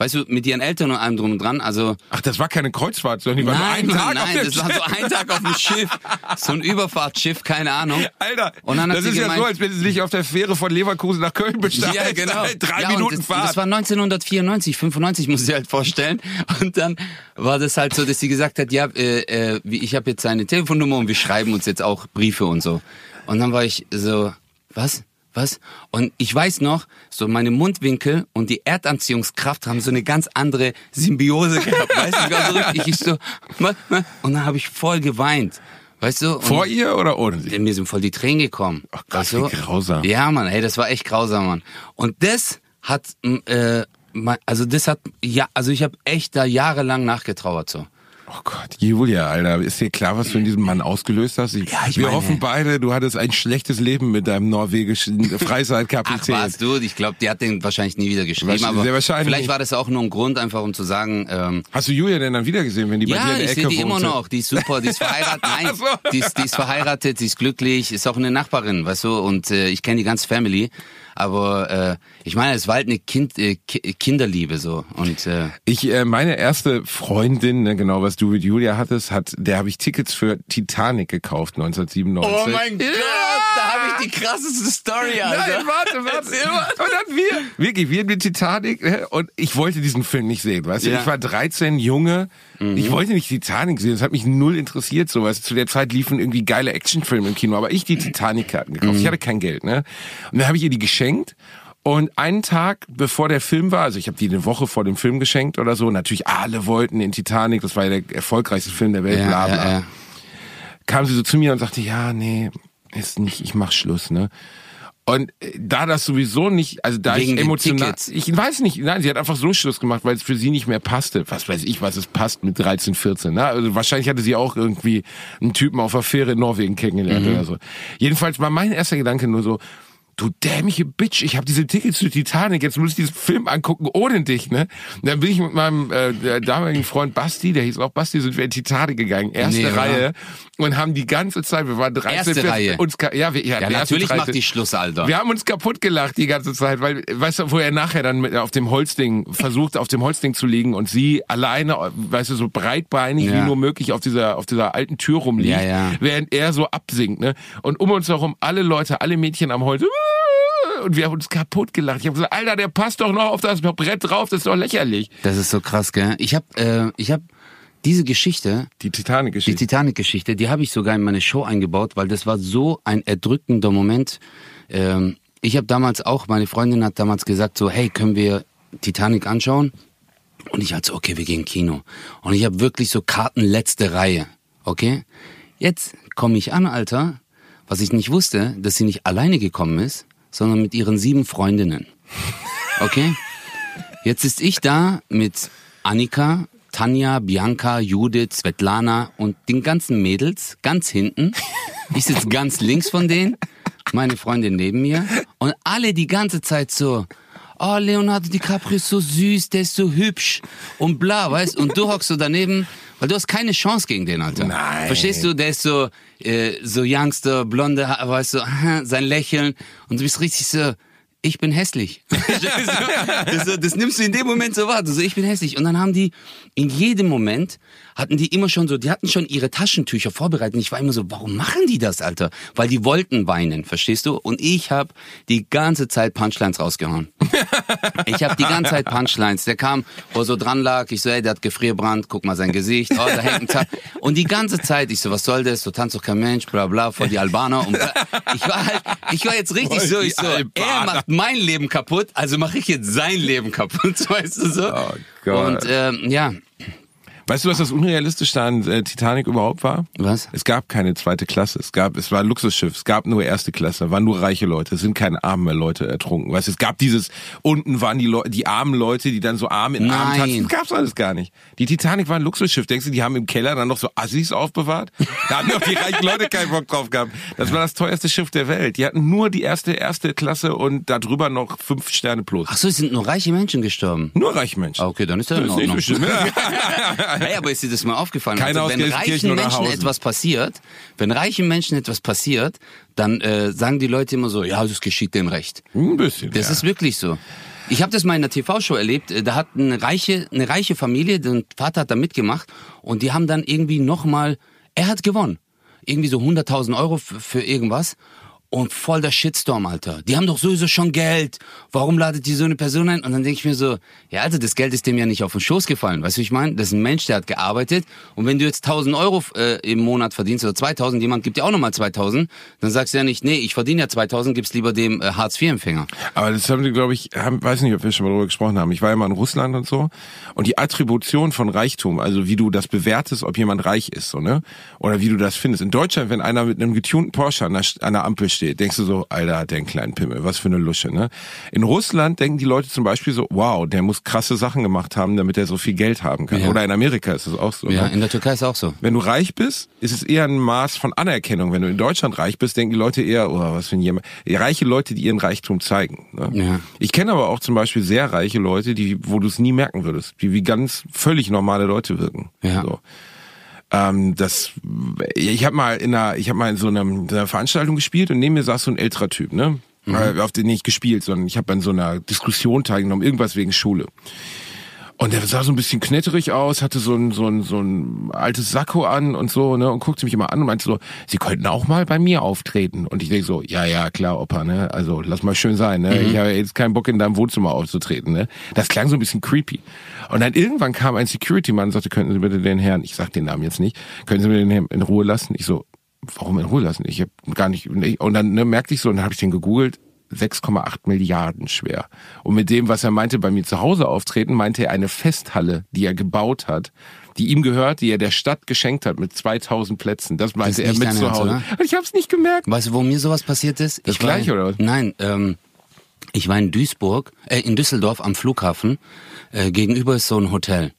Speaker 2: Weißt du, mit ihren Eltern und allem drum und dran. Also
Speaker 1: Ach, das war keine Kreuzfahrt, sondern die war nur
Speaker 2: Nein,
Speaker 1: einen
Speaker 2: Mann,
Speaker 1: Tag auf
Speaker 2: nein,
Speaker 1: dem
Speaker 2: das war so ein Tag auf dem Schiff. So ein Überfahrtsschiff, keine Ahnung.
Speaker 1: Alter, das ist ja
Speaker 2: gemeint-
Speaker 1: so, als wenn sie sich auf der Fähre von Leverkusen nach Köln besteigen.
Speaker 2: Ja, genau.
Speaker 1: Drei
Speaker 2: ja,
Speaker 1: Minuten
Speaker 2: das,
Speaker 1: Fahrt.
Speaker 2: Das war 1994, 95 muss ich halt vorstellen. Und dann war das halt so, dass sie gesagt hat, ja, äh, äh, ich habe jetzt seine Telefonnummer und wir schreiben uns jetzt auch Briefe und so. Und dann war ich so, was? Was? Und ich weiß noch, so meine Mundwinkel und die Erdanziehungskraft haben so eine ganz andere Symbiose gehabt. Weißt du, war so richtig, ich so, und dann habe ich voll geweint. Weißt du?
Speaker 1: Vor ihr oder ohne sie?
Speaker 2: mir sind voll die Tränen gekommen.
Speaker 1: Ach Gott,
Speaker 2: weißt du?
Speaker 1: grausam.
Speaker 2: Ja, Mann, hey, das war echt grausam, Mann. Und das hat, äh, also das hat, ja, also ich habe echt da jahrelang nachgetrauert so.
Speaker 1: Oh Gott, Julia, Alter, ist dir klar, was du in diesem Mann ausgelöst hast? Ich,
Speaker 2: Ja, ich
Speaker 1: wir
Speaker 2: meine-
Speaker 1: hoffen beide, du hattest ein schlechtes Leben mit deinem norwegischen
Speaker 2: Ach
Speaker 1: Freizeitkapitän.
Speaker 2: was, du, ich glaube, die hat den wahrscheinlich nie wieder geschrieben,
Speaker 1: Wahrscheinlich-
Speaker 2: aber
Speaker 1: sehr wahrscheinlich
Speaker 2: vielleicht war das auch nur ein Grund, einfach um zu sagen, ähm,
Speaker 1: Hast du Julia denn dann wieder gesehen, wenn die bei dir
Speaker 2: ja,
Speaker 1: in der
Speaker 2: ich
Speaker 1: Ecke
Speaker 2: sehe die immer noch. Die ist super, die ist verheiratet. Nein,
Speaker 1: Ach so.
Speaker 2: die, ist, die ist verheiratet, sie ist glücklich, ist auch eine Nachbarin, weißt du. Und äh, ich kenne die ganze Family. Aber äh, ich meine, es war halt eine kind, äh, Ki- Kinderliebe so. Und äh,
Speaker 1: Ich, äh, meine erste Freundin, ne, genau was du mit Julia hattest, hat, der habe ich Tickets für Titanic gekauft 1997.
Speaker 2: Gott, da habe ich die krasseste Story,
Speaker 1: Nein, warte, warte. Und dann wir, wirklich, wir mit Titanic, ne, und ich wollte diesen Film nicht sehen, weißt du?
Speaker 2: Ja.
Speaker 1: Ich war 13, Junge, ich wollte nicht Titanic sehen, das hat mich null interessiert, so, du? Zu der Zeit liefen irgendwie geile Actionfilme im Kino, aber ich die Titanic-Karten gekauft,
Speaker 2: Mhm.
Speaker 1: ich hatte kein Geld, ne? Und dann habe ich ihr die geschenkt Und einen Tag bevor der Film war, also ich habe die eine Woche vor dem Film geschenkt oder so, natürlich alle wollten in Titanic, das war ja der erfolgreichste Film der Welt, bla bla.
Speaker 2: ja, ja.
Speaker 1: Kam sie so zu mir und sagte, ja, nee, ist nicht, ich mach Schluss, ne? Und äh, da das sowieso nicht, also da
Speaker 2: Wegen
Speaker 1: ich emotional, ich weiß nicht, nein, sie hat einfach so Schluss gemacht, weil es für sie nicht mehr passte. Was weiß ich, was es passt mit 13, 14. Ne? Also wahrscheinlich hatte sie auch irgendwie einen Typen auf der Fähre in Norwegen kennengelernt
Speaker 2: Mhm.
Speaker 1: oder so. Jedenfalls war mein erster Gedanke nur so, du dämliche Bitch, ich habe diese Tickets zu Titanic, jetzt muss ich diesen Film angucken ohne dich, ne? Und dann bin ich mit meinem äh, damaligen Freund Basti, der hieß auch Basti, sind wir in Titanic gegangen, erste
Speaker 2: Nee?
Speaker 1: Reihe und haben die ganze Zeit, wir waren 13,
Speaker 2: Erste
Speaker 1: 14,
Speaker 2: Reihe?
Speaker 1: uns ja, wir, ja,
Speaker 2: Ja, natürlich
Speaker 1: 13.
Speaker 2: macht die Schluss, Alter.
Speaker 1: Wir haben uns kaputt gelacht die ganze Zeit, weil, weißt du, wo er nachher dann mit, auf dem Holzding versucht, auf dem Holzding zu liegen und sie alleine, weißt du, so breitbeinig
Speaker 2: Ja.
Speaker 1: wie nur möglich auf dieser, auf dieser alten Tür rumliegt,
Speaker 2: ja.
Speaker 1: während er so absinkt, ne? Und um uns herum alle Leute, alle Mädchen am Holz, und wir haben uns kaputt gelacht. Ich habe gesagt, Alter, der passt doch noch auf das Brett drauf, das ist doch lächerlich.
Speaker 2: Das ist so krass, gell? Ich habe äh, ich hab diese Geschichte,
Speaker 1: Die
Speaker 2: die
Speaker 1: Titanic-Geschichte.
Speaker 2: Titanic-Geschichte, die habe ich sogar in meine Show eingebaut, weil das war so ein erdrückender Moment. Ähm, ich habe damals auch, meine Freundin hat damals gesagt so, hey, können wir Titanic anschauen? Und ich hatte so, okay, wir gehen Kino. Und ich habe wirklich so Karten letzte Reihe, okay? Jetzt komme ich an, Alter, was ich nicht wusste, dass sie nicht alleine gekommen ist, sondern mit ihren sieben Freundinnen. Okay? Jetzt ist ich da mit Annika, Tanja, Bianca, Judith, Svetlana und den ganzen Mädels ganz hinten. Ich sitze ganz links von denen, meine Freundin neben mir und alle die ganze Zeit so, oh, Leonardo DiCaprio ist so süß, der ist so hübsch und bla, weißt Und du hockst so daneben, weil du hast keine Chance gegen den, Alter.
Speaker 1: Nein.
Speaker 2: Verstehst du? Der ist so, äh, so Youngster, blonde, weißt du, sein Lächeln und du bist richtig so, ich bin hässlich. das, das, das nimmst du in dem Moment so wahr. So, ich bin hässlich. Und dann haben die in jedem Moment hatten die immer schon so, die hatten schon ihre Taschentücher vorbereitet. Und ich war immer so, warum machen die das, Alter? Weil die wollten weinen, verstehst du? Und ich habe die ganze Zeit Punchlines rausgehauen. Ich habe die ganze Zeit Punchlines. Der kam, wo so dran lag. Ich so, ey, der hat Gefrierbrand. Guck mal sein Gesicht. Oh, da hängt ein Zahn. Und die ganze Zeit, ich so, was soll das? So tanzt doch kein Mensch, bla bla, vor die Albaner. Und bla. ich war halt, ich war jetzt richtig
Speaker 1: Voll
Speaker 2: so, ich so,
Speaker 1: Albaner.
Speaker 2: er macht mein Leben kaputt, also mache ich jetzt sein Leben kaputt, weißt du so?
Speaker 1: Oh Gott.
Speaker 2: Und ähm, ja,
Speaker 1: Weißt du, was das Unrealistischste an äh, Titanic überhaupt war?
Speaker 2: Was?
Speaker 1: Es gab keine zweite Klasse. Es gab, es war ein Luxusschiff. Es gab nur erste Klasse. Waren nur reiche Leute. Es sind keine armen Leute ertrunken. Weißt du, es gab dieses, unten waren die Leute, die armen Leute, die dann so arm in arm tanzen. Das gab's alles gar nicht. Die Titanic war ein Luxusschiff. Denkst du, die haben im Keller dann noch so Assis aufbewahrt? Da haben doch die reichen Leute keinen Bock drauf gehabt. Das war das teuerste Schiff der Welt. Die hatten nur die erste, erste Klasse und darüber noch fünf Sterne plus.
Speaker 2: ach so, es sind nur reiche Menschen gestorben.
Speaker 1: Nur reiche Menschen.
Speaker 2: Ah, Okay, dann ist das in
Speaker 1: ist nicht
Speaker 2: Ordnung.
Speaker 1: so schlimm.
Speaker 2: Hey, aber ist dir das mal aufgefallen?
Speaker 1: Keine
Speaker 2: also, wenn reichen Menschen etwas passiert, wenn reichen Menschen etwas passiert, dann äh, sagen die Leute immer so, ja, das geschieht dem Recht.
Speaker 1: Ein bisschen.
Speaker 2: Das
Speaker 1: ja.
Speaker 2: ist wirklich so. Ich habe das mal in einer TV-Show erlebt. Da hat eine reiche, eine reiche Familie, der Vater hat da mitgemacht und die haben dann irgendwie nochmal, er hat gewonnen. Irgendwie so 100.000 Euro für, für irgendwas. Und voll der Shitstorm, Alter. Die haben doch sowieso schon Geld. Warum ladet die so eine Person ein? Und dann denke ich mir so, ja, also das Geld ist dem ja nicht auf den Schoß gefallen. Weißt du, ich meine? Das ist ein Mensch, der hat gearbeitet. Und wenn du jetzt 1000 Euro äh, im Monat verdienst oder 2000, jemand gibt dir auch nochmal 2000, dann sagst du ja nicht, nee, ich verdiene ja 2000, gib's lieber dem äh, Hartz-IV-Empfänger.
Speaker 1: Aber das haben die, glaube ich, haben, weiß nicht, ob wir schon mal darüber gesprochen haben. Ich war ja mal in Russland und so. Und die Attribution von Reichtum, also wie du das bewertest, ob jemand reich ist, so, ne? Oder wie du das findest. In Deutschland, wenn einer mit einem getunten Porsche an der, an der Ampel steht, denkst du so, Alter, hat der einen kleinen Pimmel, was für eine Lusche, ne? In Russland denken die Leute zum Beispiel so, wow, der muss krasse Sachen gemacht haben, damit er so viel Geld haben kann.
Speaker 2: Ja.
Speaker 1: Oder in Amerika ist es auch so.
Speaker 2: Ja,
Speaker 1: ne?
Speaker 2: in der Türkei ist auch so.
Speaker 1: Wenn du reich bist, ist es eher ein Maß von Anerkennung. Wenn du in Deutschland reich bist, denken die Leute eher, oh, was für ein jemand. Reiche Leute, die ihren Reichtum zeigen. Ne?
Speaker 2: Ja.
Speaker 1: Ich kenne aber auch zum Beispiel sehr reiche Leute, die, wo du es nie merken würdest, die wie ganz völlig normale Leute wirken.
Speaker 2: Ja.
Speaker 1: So. Ähm, das, ich habe mal in einer, ich habe mal in so, einem, in einer Veranstaltung gespielt und neben mir saß so ein älterer Typ, ne? Äh, Auf den nicht gespielt, sondern ich habe an so einer Diskussion teilgenommen, irgendwas wegen Schule. Und der sah so ein bisschen knetterig aus, hatte so ein, so ein, so ein altes Sakko an und so, ne, und guckte mich immer an und meinte so, Sie könnten auch mal bei mir auftreten. Und ich denke so, ja, ja, klar, Opa, ne, also lass mal schön sein, ne, ich habe jetzt keinen Bock in deinem Wohnzimmer aufzutreten, ne. Das klang so ein bisschen creepy. Und dann irgendwann kam ein Security-Mann und sagte, könnten Sie bitte den Herrn, ich sag den Namen jetzt nicht, können Sie mir den Herrn in Ruhe lassen? Ich so, warum in Ruhe lassen? Ich habe gar nicht, und dann ne, merkte ich so, und dann habe ich den gegoogelt, 6,8 Milliarden schwer. Und mit dem, was er meinte, bei mir zu Hause auftreten, meinte er eine Festhalle, die er gebaut hat, die ihm gehört, die er der Stadt geschenkt hat mit 2000 Plätzen. Das meinte
Speaker 2: ist
Speaker 1: er mit zu Hause.
Speaker 2: oder?
Speaker 1: Ich habe es nicht gemerkt.
Speaker 2: Weißt du, wo mir sowas passiert ist?
Speaker 1: Das
Speaker 2: ich in,
Speaker 1: oder was?
Speaker 2: Nein, ähm, ich war in Duisburg, äh, in Düsseldorf am Flughafen. Äh, gegenüber ist so ein Hotel.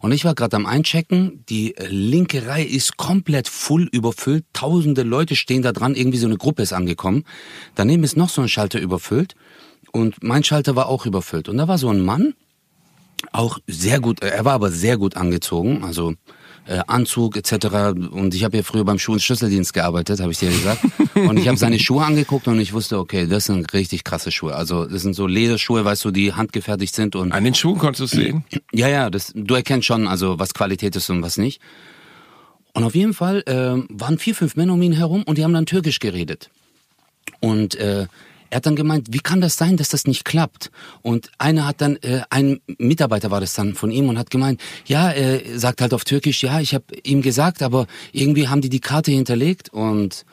Speaker 2: Und ich war gerade am Einchecken. Die äh, linke Reihe ist komplett full überfüllt. Tausende Leute stehen da dran. Irgendwie so eine Gruppe ist angekommen. Daneben ist noch so ein Schalter überfüllt. Und mein Schalter war auch überfüllt. Und da war so ein Mann, auch sehr gut, er war aber sehr gut angezogen, also äh, Anzug etc. Und ich habe ja früher beim Schuh- und Schlüsseldienst gearbeitet, habe ich dir gesagt. Und ich habe seine Schuhe angeguckt und ich wusste, okay, das sind richtig krasse Schuhe. Also das sind so Lederschuhe, weißt du, die handgefertigt sind und
Speaker 1: An den Schuhen konntest du es sehen.
Speaker 2: ja, ja, das, du erkennst schon, also was Qualität ist und was nicht. Und auf jeden Fall äh, waren vier, fünf Männer um ihn herum und die haben dann Türkisch geredet. Und äh, er hat dann gemeint, wie kann das sein, dass das nicht klappt? Und einer hat dann, äh, ein Mitarbeiter war das dann von ihm und hat gemeint, ja, er sagt halt auf Türkisch, ja, ich habe ihm gesagt, aber irgendwie haben die die Karte hinterlegt und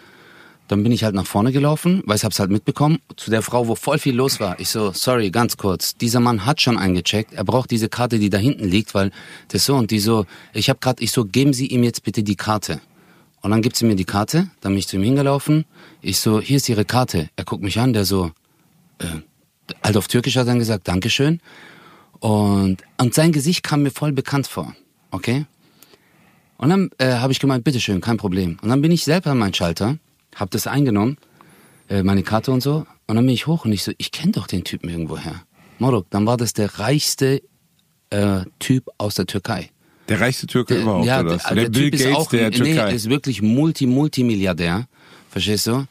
Speaker 2: dann bin ich halt nach vorne gelaufen, weil ich hab's halt mitbekommen, zu der Frau, wo voll viel los war. Ich so, sorry, ganz kurz, dieser Mann hat schon eingecheckt, er braucht diese Karte, die da hinten liegt, weil das so und die so, ich hab grad, ich so, geben Sie ihm jetzt bitte die Karte. Und dann gibt sie mir die Karte, dann bin ich zu ihm hingelaufen, ich so, hier ist Ihre Karte. Er guckt mich an, der so, äh, halt auf Türkisch hat dann gesagt, Dankeschön. Und, und sein Gesicht kam mir voll bekannt vor, okay? Und dann äh, habe ich gemeint, bitteschön, kein Problem. Und dann bin ich selber an meinen Schalter, habe das eingenommen, äh, meine Karte und so. Und dann bin ich hoch und ich so, ich kenne doch den Typen irgendwoher. Morok, dann war das der reichste äh, Typ aus der Türkei.
Speaker 1: Der reichste Türke
Speaker 2: Der-
Speaker 1: überhaupt,
Speaker 2: ja,
Speaker 1: oder?
Speaker 2: der,
Speaker 1: was? Der,
Speaker 2: der
Speaker 1: Bill
Speaker 2: Typ ist
Speaker 1: Gates
Speaker 2: auch,
Speaker 1: der Türkei.
Speaker 2: Nee, ist wirklich Multi, Multimilliardär. Verstehst du?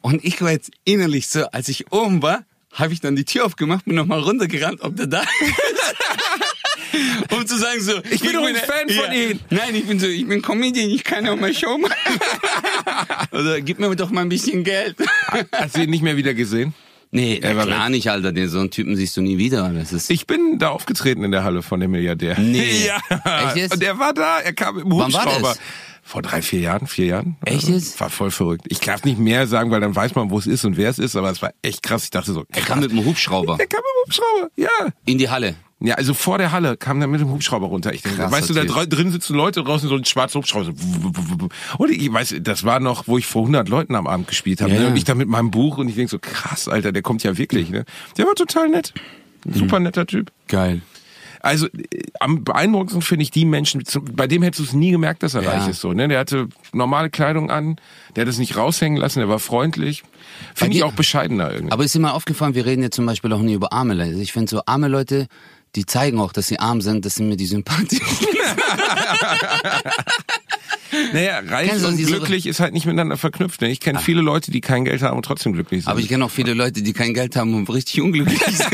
Speaker 2: Und ich war jetzt innerlich so, als ich oben war, habe ich dann die Tür aufgemacht, bin nochmal runtergerannt, ob der da ist. um zu sagen so,
Speaker 1: Ich bin doch ein Fan von Ihnen.
Speaker 2: Nein, ich bin so, ich bin Comedian, ich kann ja auch mal Show machen. Oder gib mir doch mal ein bisschen Geld.
Speaker 1: Hast du ihn nicht mehr wieder gesehen?
Speaker 2: Nee,
Speaker 1: Er war
Speaker 2: klar nicht, Alter. Den, so einen Typen siehst du nie wieder. Das ist,
Speaker 1: Ich bin da aufgetreten in der Halle von dem Milliardär.
Speaker 2: Nee.
Speaker 1: Ja.
Speaker 2: Echt jetzt?
Speaker 1: Und er war da, er kam im Hubschrauber. Vor drei, vier Jahren, vier Jahren.
Speaker 2: Echt
Speaker 1: Also,
Speaker 2: jetzt?
Speaker 1: War voll verrückt. Ich darf nicht mehr sagen, weil dann weiß man, wo es ist und wer es ist, aber es war echt krass. Ich dachte so,
Speaker 2: er
Speaker 1: krass.
Speaker 2: kam mit dem Hubschrauber
Speaker 1: Er kam im Hubschrauber, ja.
Speaker 2: in die Halle.
Speaker 1: Ja, also vor der Halle kam er mit dem Hubschrauber runter. Ich denke,
Speaker 2: Krasser
Speaker 1: weißt du, da
Speaker 2: Typ.
Speaker 1: drin sitzen Leute, draußen so ein schwarzer Hubschrauber. Und ich weiß, das war noch, wo ich vor 100 Leuten am Abend gespielt habe. Ne?
Speaker 2: ja.
Speaker 1: Und ich da mit meinem Buch und ich denke so, krass, Alter, der kommt ja wirklich. Ne? Der war total nett. Ein Super
Speaker 2: Mhm.
Speaker 1: netter Typ.
Speaker 2: Geil.
Speaker 1: Also äh, am beeindruckendsten finde ich die Menschen, bei dem hättest du es nie gemerkt, dass er
Speaker 2: Ja.
Speaker 1: reich ist. So, ne? Der hatte normale Kleidung an, der hat es nicht raushängen lassen, der war freundlich. Finde ich auch bescheidener irgendwie.
Speaker 2: Aber ist dir mal aufgefallen, wir reden jetzt zum Beispiel auch nie über arme Leute. Ich finde so arme Leute, die zeigen auch, dass sie arm sind, das sind mir die Sympathie.
Speaker 1: naja, reich und glücklich ist halt nicht miteinander verknüpft. Ne? Ich kenne viele Leute, die kein Geld haben und trotzdem glücklich sind.
Speaker 2: Aber ich kenne auch viele Leute, die kein Geld haben und richtig unglücklich sind.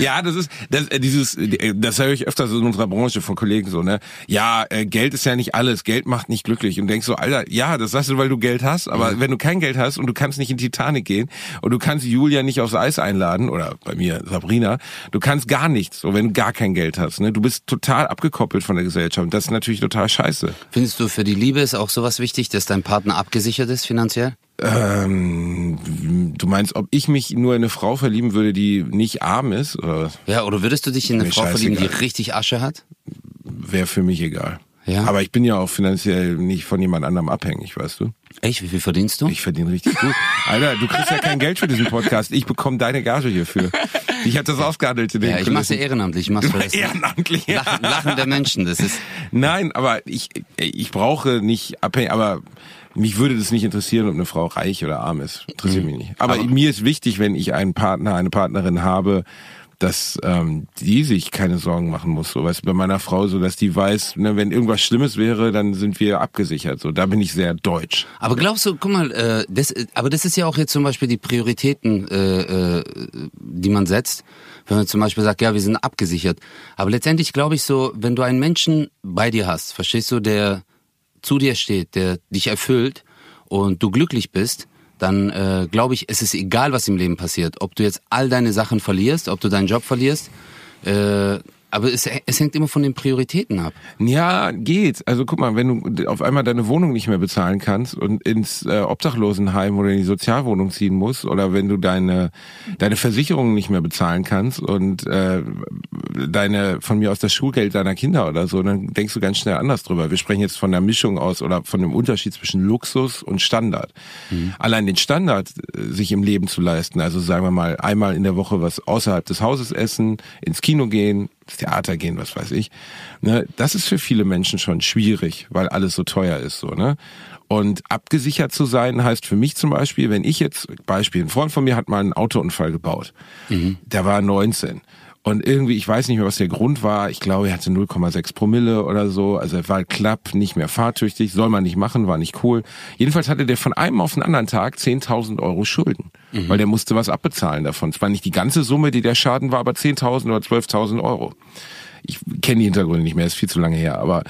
Speaker 1: Ja, das ist das, äh, dieses, äh, das höre ich öfter so in unserer Branche von Kollegen so, ne? Ja, äh, Geld ist ja nicht alles, Geld macht nicht glücklich. Und denkst so, Alter, ja, das sagst du, weil du Geld hast, aber wenn du kein Geld hast und du kannst nicht in Titanic gehen und du kannst Julia nicht aufs Eis einladen oder bei mir Sabrina, du kannst gar nichts, so wenn du gar kein Geld hast, ne? Du bist total abgekoppelt von der Gesellschaft. Und das ist natürlich total scheiße.
Speaker 2: Findest du für die Liebe ist auch sowas wichtig, dass dein Partner abgesichert ist finanziell?
Speaker 1: Ähm, du meinst, ob ich mich nur in eine Frau verlieben würde, die nicht arm ist? Oder?
Speaker 2: Ja, oder würdest du dich in eine
Speaker 1: Mir
Speaker 2: Frau verlieben, die richtig Asche hat?
Speaker 1: Wäre für mich egal.
Speaker 2: Ja.
Speaker 1: Aber ich bin ja auch finanziell nicht von jemand anderem abhängig, weißt du?
Speaker 2: Echt? Wie viel verdienst du?
Speaker 1: Ich verdiene richtig gut. Alter, du kriegst ja kein Geld für diesen Podcast. Ich bekomme deine Gage hierfür. Ich habe das ausgehandelt in den
Speaker 2: ja, ich mach's ja ehrenamtlich. Ich mach's für das
Speaker 1: Ehrenamtlich. ja.
Speaker 2: Lachen, Lachen der Menschen. Das ist
Speaker 1: Nein, aber ich, ich brauche nicht abhängig, aber mich würde das nicht interessieren, ob eine Frau reich oder arm ist. Interessiert mich nicht. Aber,
Speaker 2: Mhm. Aber-
Speaker 1: mir ist wichtig, wenn ich einen Partner, eine Partnerin habe, dass ähm, die sich keine Sorgen machen muss. So du, bei meiner Frau so, dass die weiß, ne, wenn irgendwas Schlimmes wäre, dann sind wir abgesichert. So, da bin ich sehr deutsch.
Speaker 2: Aber glaubst du, guck mal, äh, das, aber das ist ja auch jetzt zum Beispiel die Prioritäten, äh, äh, die man setzt. Wenn man zum Beispiel sagt, ja, wir sind abgesichert. Aber letztendlich glaube ich so, wenn du einen Menschen bei dir hast, verstehst du, der zu dir steht, der dich erfüllt und du glücklich bist, dann äh, glaube ich, es ist egal, was im Leben passiert. Ob du jetzt all deine Sachen verlierst, ob du deinen Job verlierst, äh, Aber es, es hängt immer von den Prioritäten ab.
Speaker 1: Ja, geht. Also guck mal, wenn du auf einmal deine Wohnung nicht mehr bezahlen kannst und ins äh, Obdachlosenheim oder in die Sozialwohnung ziehen musst oder wenn du deine deine Versicherungen nicht mehr bezahlen kannst und äh, deine von mir aus das Schulgeld deiner Kinder oder so, dann denkst du ganz schnell anders drüber. Wir sprechen jetzt von der Mischung aus oder von dem Unterschied zwischen Luxus und Standard. Mhm. Allein den Standard äh, sich im Leben zu leisten, also sagen wir mal einmal in der Woche was außerhalb des Hauses essen, ins Kino gehen, ins Theater gehen, was weiß ich. Ne, das ist für viele Menschen schon schwierig, weil alles so teuer ist, so, ne? Und abgesichert zu sein heißt für mich zum Beispiel, wenn ich jetzt, Beispiel, ein Freund von mir hat mal einen Autounfall gebaut. Mhm. Der war 19. Und irgendwie, ich weiß nicht mehr, was der Grund war. Ich glaube, er hatte 0,6 Promille oder so. Also er war klapp, nicht mehr fahrtüchtig. Soll man nicht machen, war nicht cool. Jedenfalls hatte der von einem auf den anderen Tag 10.000 Euro Schulden. Mhm. Weil der musste was abbezahlen davon. Zwar nicht die ganze Summe, die der Schaden war, aber 10.000 oder 12.000 Euro. Ich kenne die Hintergründe nicht mehr, ist viel zu lange her. Aber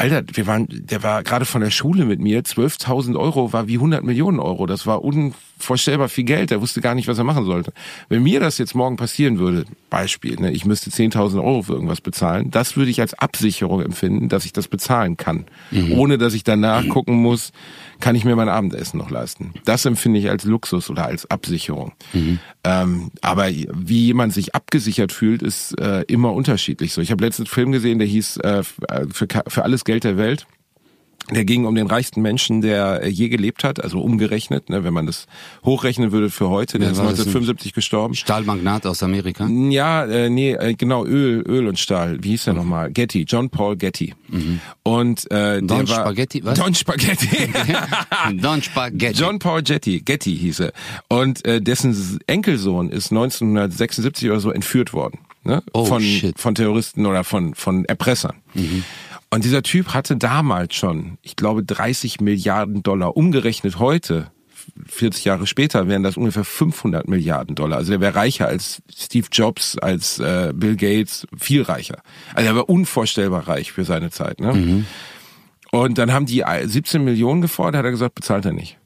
Speaker 1: Alter, wir waren, der war gerade von der Schule mit mir. 12.000 Euro war wie 100 Millionen Euro. Das war unvorstellbar viel Geld. Er wusste gar nicht, was er machen sollte. Wenn mir das jetzt morgen passieren würde, Beispiel, ne, ich müsste 10.000 Euro für irgendwas bezahlen, das würde ich als Absicherung empfinden, dass ich das bezahlen kann. Mhm. Ohne, dass ich danach gucken muss, kann ich mir mein Abendessen noch leisten. Das empfinde ich als Luxus oder als Absicherung. Mhm. Ähm, aber wie jemand sich abgesichert fühlt, ist äh, immer unterschiedlich. So, ich habe letztens einen Film gesehen, der hieß äh, für, für alles Geld der Welt. Der ging um den reichsten Menschen, der je gelebt hat, also umgerechnet, ne, wenn man das hochrechnen würde für heute. Der ja, ist 1975 gestorben.
Speaker 2: Stahlmagnat aus Amerika?
Speaker 1: Ja, äh, nee, äh, genau, Öl, Öl und Stahl. Wie hieß der mhm. nochmal? Getty, John Paul Getty. Mhm. Und äh,
Speaker 2: Don
Speaker 1: der war,
Speaker 2: Spaghetti, was?
Speaker 1: Don Spaghetti.
Speaker 2: Don Spaghetti.
Speaker 1: John Paul Getty, Getty hieß er. Und äh, dessen Enkelsohn ist 1976 oder so entführt worden. Ne?
Speaker 2: Oh,
Speaker 1: von,
Speaker 2: shit.
Speaker 1: von Terroristen oder von, von Erpressern. Mhm. Und dieser Typ hatte damals schon, ich glaube, 30 Milliarden Dollar. Umgerechnet heute, 40 Jahre später, wären das ungefähr 500 Milliarden Dollar. Also der wäre reicher als Steve Jobs, als äh, Bill Gates, viel reicher. Also er war unvorstellbar reich für seine Zeit. Ne? Mhm. Und dann haben die 17 Millionen gefordert, hat er gesagt, bezahlt er nicht.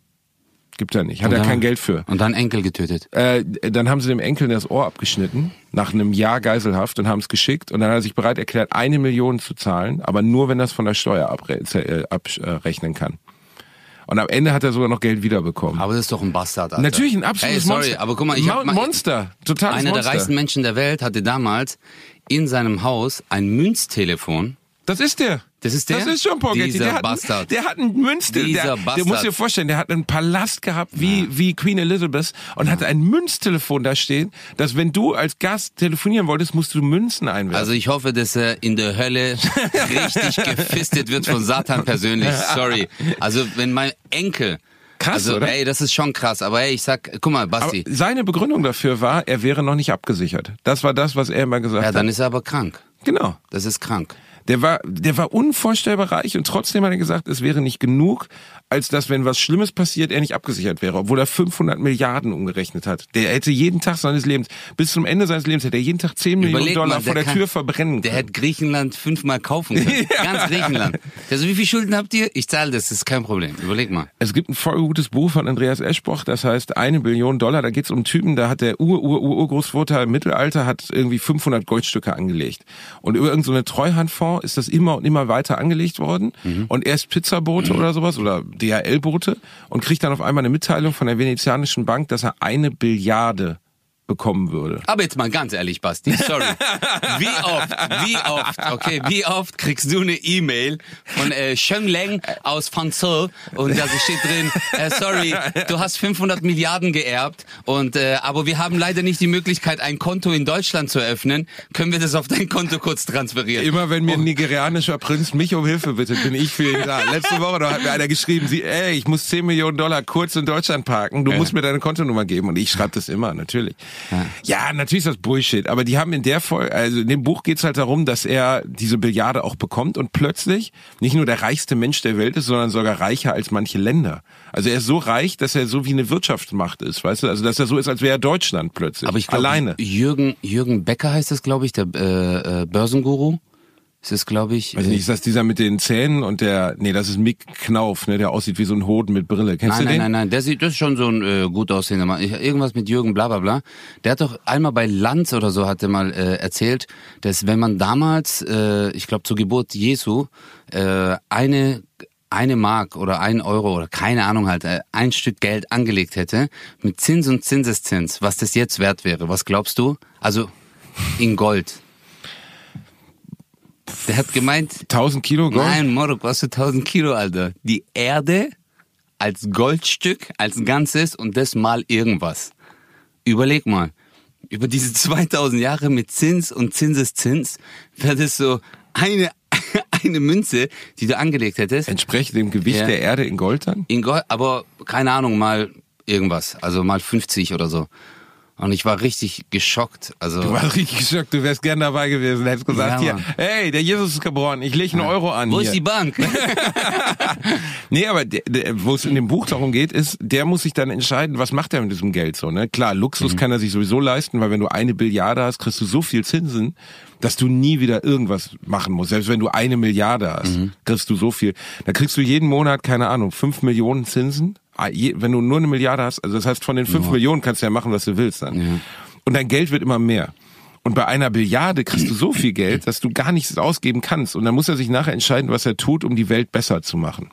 Speaker 1: Gibt er nicht. Hat er kein Geld für.
Speaker 2: Und dann Enkel getötet.
Speaker 1: Äh, dann haben sie dem Enkel das Ohr abgeschnitten, nach einem Jahr Geiselhaft und haben es geschickt. Und dann hat er sich bereit erklärt, eine Million zu zahlen, aber nur, wenn er es von der Steuer äh, abrechnen kann. Und am Ende hat er sogar noch Geld wiederbekommen.
Speaker 2: Aber das ist doch ein Bastard, Alter.
Speaker 1: Natürlich ein absolutes
Speaker 2: hey, sorry,
Speaker 1: Monster.
Speaker 2: aber guck mal, ich hab,
Speaker 1: Monster, totales
Speaker 2: Einer
Speaker 1: Monster.
Speaker 2: der reichsten Menschen der Welt hatte damals in seinem Haus ein Münztelefon.
Speaker 1: Das ist der.
Speaker 2: Das ist der?
Speaker 1: Das ist John Paul Getty.
Speaker 2: Dieser
Speaker 1: Der hat,
Speaker 2: Bastard.
Speaker 1: der hat einen Münztel.
Speaker 2: Dieser
Speaker 1: Der, der
Speaker 2: Bastard.
Speaker 1: muss dir vorstellen, der hat einen Palast gehabt wie, wie Queen Elizabeth und hatte ein Münztelefon da stehen, dass wenn du als Gast telefonieren wolltest, musst du Münzen einwerfen.
Speaker 2: Also ich hoffe, dass er in der Hölle richtig gefistet wird von Satan persönlich. Sorry. Also wenn mein Enkel
Speaker 1: Krass,
Speaker 2: also,
Speaker 1: oder?
Speaker 2: ey, das ist schon krass. Aber ey, ich sag, guck mal,
Speaker 1: Aber
Speaker 2: Basti.
Speaker 1: seine Begründung dafür war, er wäre noch nicht abgesichert. Das war das, was er immer gesagt
Speaker 2: Ja, dann
Speaker 1: hat.
Speaker 2: ist er aber krank.
Speaker 1: Genau.
Speaker 2: Das ist krank.
Speaker 1: Der war, der war unvorstellbar reich und trotzdem hat er gesagt, es wäre nicht genug, als dass, wenn was Schlimmes passiert, er nicht abgesichert wäre, obwohl er 500 Milliarden umgerechnet hat. Der hätte jeden Tag seines Lebens, bis zum Ende seines Lebens, hätte er jeden Tag 10 Millionen
Speaker 2: Überleg
Speaker 1: Dollar
Speaker 2: mal,
Speaker 1: vor
Speaker 2: der
Speaker 1: der
Speaker 2: kann-
Speaker 1: Tür verbrennen
Speaker 2: Der
Speaker 1: können.
Speaker 2: hätte Griechenland fünfmal kaufen können. Ganz Griechenland. Also wie viel Schulden habt ihr? Ich zahle das, das ist kein Problem. Überleg mal.
Speaker 1: Es gibt ein voll gutes Buch von Andreas Eschbroch, das heißt eine Billion Dollar. Da geht es um Typen, da hat der Ur Ur Ur Urgroßvater im Mittelalter hat irgendwie 500 Goldstücke angelegt und über irgendeine so Treuhandfonds ist das immer und immer weiter angelegt worden und erst Pizzabote oder sowas oder DHL-Bote und kriegt dann auf einmal eine Mitteilung von der venezianischen Bank, dass er eine Billiarde bekommen würde.
Speaker 2: Aber jetzt mal ganz ehrlich, Basti, sorry. Wie oft, wie oft, okay, wie oft kriegst du eine E-Mail von äh, Sheng Leng aus Fanzhou und da steht drin, äh, sorry, du hast 500 Milliarden geerbt und äh, aber wir haben leider nicht die Möglichkeit, ein Konto in Deutschland zu eröffnen. Können wir das auf dein Konto kurz transferieren?
Speaker 1: Immer wenn mir ein nigerianischer Prinz mich um Hilfe bittet, bin ich für ihn da. Letzte Woche da hat mir einer geschrieben, sie, ey, ich muss 10 Millionen Dollar kurz in Deutschland parken, du musst mir deine Kontonummer geben. Und ich schreibe das immer, natürlich. Ja. natürlich ist das Bullshit. Aber die haben in der Folge, also in dem Buch geht's halt darum, dass er diese Billiarde auch bekommt und plötzlich nicht nur der reichste Mensch der Welt ist, sondern sogar reicher als manche Länder. Also er ist so reich, dass er so wie eine Wirtschaftsmacht ist, weißt du? Also dass er so ist, als wäre er Deutschland plötzlich.
Speaker 2: aber ich glaube,
Speaker 1: alleine.
Speaker 2: Jürgen, Jürgen Becker heißt das, glaube ich, der äh, äh, Börsenguru. Es ist, glaube ich.
Speaker 1: Weiß ich nicht, ist das dieser mit den Zähnen und der, nee, das ist Mick Knauf, ne, der aussieht wie so ein Hoden mit Brille. Kennst
Speaker 2: Nein,
Speaker 1: du
Speaker 2: nein,
Speaker 1: den?
Speaker 2: nein, nein, der sieht, das ist schon so ein äh, gut aussehender Mann. Ich, irgendwas mit Jürgen, bla bla bla. Der hat doch einmal bei Lanz oder so, hat er mal äh, erzählt, dass wenn man damals, äh, ich glaube zur Geburt Jesu, äh, eine eine Mark oder ein Euro oder keine Ahnung halt, äh, ein Stück Geld angelegt hätte, mit Zins und Zinseszins, was das jetzt wert wäre, was glaubst du? Also in Gold. Der hat gemeint,
Speaker 1: 1000 Kilo Gold?
Speaker 2: Nein, Moro kostet 1000 Kilo, Alter. Die Erde als Goldstück, als Ganzes und das mal irgendwas. Überleg mal. Über diese 2000 Jahre mit Zins und Zinseszins wäre das so eine, eine Münze, die du angelegt hättest.
Speaker 1: Entsprechend dem Gewicht
Speaker 2: Ja.
Speaker 1: der Erde in Gold dann?
Speaker 2: In Gold, aber keine Ahnung, mal irgendwas. Also mal 50 oder so. Und ich war richtig geschockt. Also
Speaker 1: Du warst richtig geschockt, du wärst gern dabei gewesen, hättest gesagt,
Speaker 2: Ja,
Speaker 1: hier, hey, der Jesus ist geboren, ich lege einen Euro an
Speaker 2: wo
Speaker 1: hier.
Speaker 2: ist die Bank?
Speaker 1: Nee, aber wo es in dem Buch darum geht, ist, der muss sich dann entscheiden, was macht er mit diesem Geld so. Ne? Klar,
Speaker 2: Mhm.
Speaker 1: Luxus kann er sich sowieso leisten, weil wenn du eine Billiarde hast, kriegst du so viel Zinsen, dass du nie wieder irgendwas machen musst. Selbst wenn du eine Milliarde hast,
Speaker 2: Mhm.
Speaker 1: kriegst du so viel. Da kriegst du jeden Monat, keine Ahnung, fünf Millionen Zinsen. Ah, Wenn du nur eine Milliarde hast, also das heißt, von den fünf Millionen kannst du ja machen, was du willst dann. Und dein Geld wird immer mehr. Und bei einer Billiarde kriegst du so viel Geld, dass du gar nichts ausgeben kannst. Und dann muss er sich nachher entscheiden, was er tut, um die Welt besser zu machen.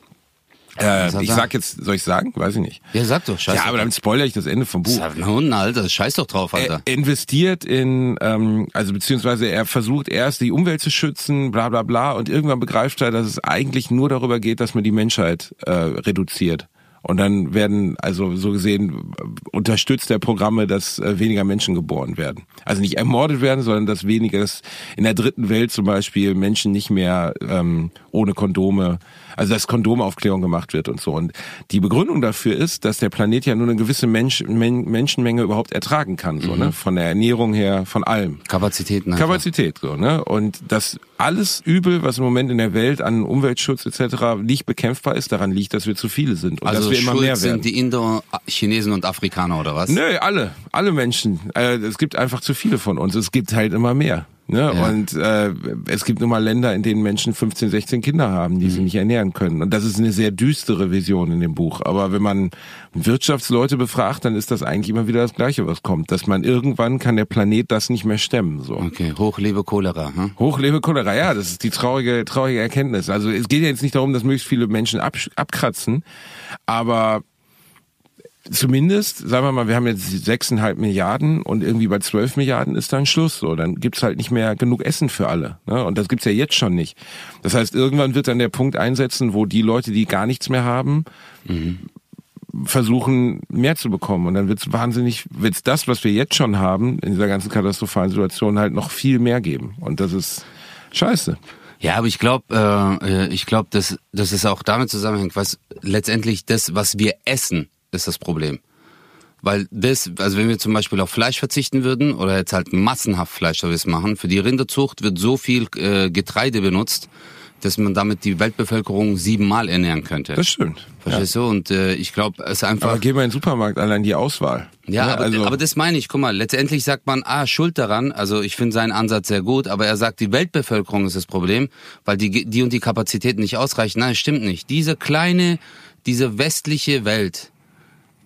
Speaker 1: Äh, ich sag jetzt, soll ich sagen? Weiß ich nicht.
Speaker 2: ja, sag doch, scheiße.
Speaker 1: Ja, aber dann spoilere ich das Ende vom Buch.
Speaker 2: Hund, Alter. Scheiß doch drauf, Alter.
Speaker 1: Er investiert in, ähm, also beziehungsweise er versucht erst die Umwelt zu schützen, bla bla bla, und irgendwann begreift er, dass es eigentlich nur darüber geht, dass man die Menschheit äh, reduziert. Und dann werden, also so gesehen, unterstützt er Programme, dass äh, weniger Menschen geboren werden. Also nicht ermordet werden, sondern dass weniger, dass in der dritten Welt zum Beispiel Menschen nicht mehr ähm, ohne Kondome, also dass Kondomaufklärung gemacht wird und so. Und die Begründung dafür ist, dass der Planet ja nur eine gewisse Mensch, Men Menschenmenge überhaupt ertragen kann, so, ne? Von der Ernährung her, von allem.
Speaker 2: Kapazitäten einfach.
Speaker 1: Kapazität, so, ne? Und dass alles Übel, was im Moment in der Welt an Umweltschutz etc. nicht bekämpfbar ist, daran liegt, dass wir zu viele sind und
Speaker 2: also
Speaker 1: dass wir immer
Speaker 2: schuld
Speaker 1: mehr werden.
Speaker 2: sind die Indo, Chinesen und Afrikaner oder was?
Speaker 1: Nö, alle, alle Menschen. Äh, es gibt einfach zu viele von uns. Es gibt halt immer mehr. Ne?
Speaker 2: Ja.
Speaker 1: Und äh, es gibt nun mal Länder, in denen Menschen 15, 16 Kinder haben, die
Speaker 2: Mhm.
Speaker 1: sie nicht ernähren können. Und das ist eine sehr düstere Vision in dem Buch. Aber wenn man Wirtschaftsleute befragt, dann ist das eigentlich immer wieder das Gleiche, was kommt. Dass man irgendwann kann der Planet das nicht mehr stemmen. So.
Speaker 2: Okay, hochlebe Cholera. Hm?
Speaker 1: Hochlebe Cholera, ja, das ist die traurige, traurige Erkenntnis. Also es geht ja jetzt nicht darum, dass möglichst viele Menschen absch- abkratzen, aber zumindest, sagen wir mal, wir haben jetzt sechseinhalb Milliarden und irgendwie bei zwölf Milliarden ist dann Schluss. So, dann gibt's halt nicht mehr genug Essen für alle. Ne? Und das gibt's ja jetzt schon nicht. Das heißt, irgendwann wird dann der Punkt einsetzen, wo die Leute, die gar nichts mehr haben, versuchen mehr zu bekommen und dann wird's wahnsinnig wird's das was wir jetzt schon haben in dieser ganzen katastrophalen Situation halt noch viel mehr geben und das ist scheiße
Speaker 2: Ja, aber ich glaube, äh, äh, ich glaube, dass, dass es auch damit zusammenhängt, was letztendlich das, was wir essen, ist das Problem. Weil das, also wenn wir zum Beispiel auf Fleisch verzichten würden oder jetzt halt massenhaft Fleischservice machen, für die Rinderzucht wird so viel äh, Getreide benutzt, dass man damit die Weltbevölkerung siebenmal ernähren könnte.
Speaker 1: das stimmt
Speaker 2: Verstehst du? Und äh, ich glaube, es ist einfach.
Speaker 1: aber geh mal in den Supermarkt allein die Auswahl
Speaker 2: Ja,
Speaker 1: Ne?
Speaker 2: aber,
Speaker 1: also
Speaker 2: aber das meine ich. Guck mal, letztendlich sagt man, ah, schuld daran. Also ich finde seinen Ansatz sehr gut, aber er sagt, die Weltbevölkerung ist das Problem, weil die, die und die Kapazitäten nicht ausreichen. Nein, stimmt nicht. Diese kleine, diese westliche Welt,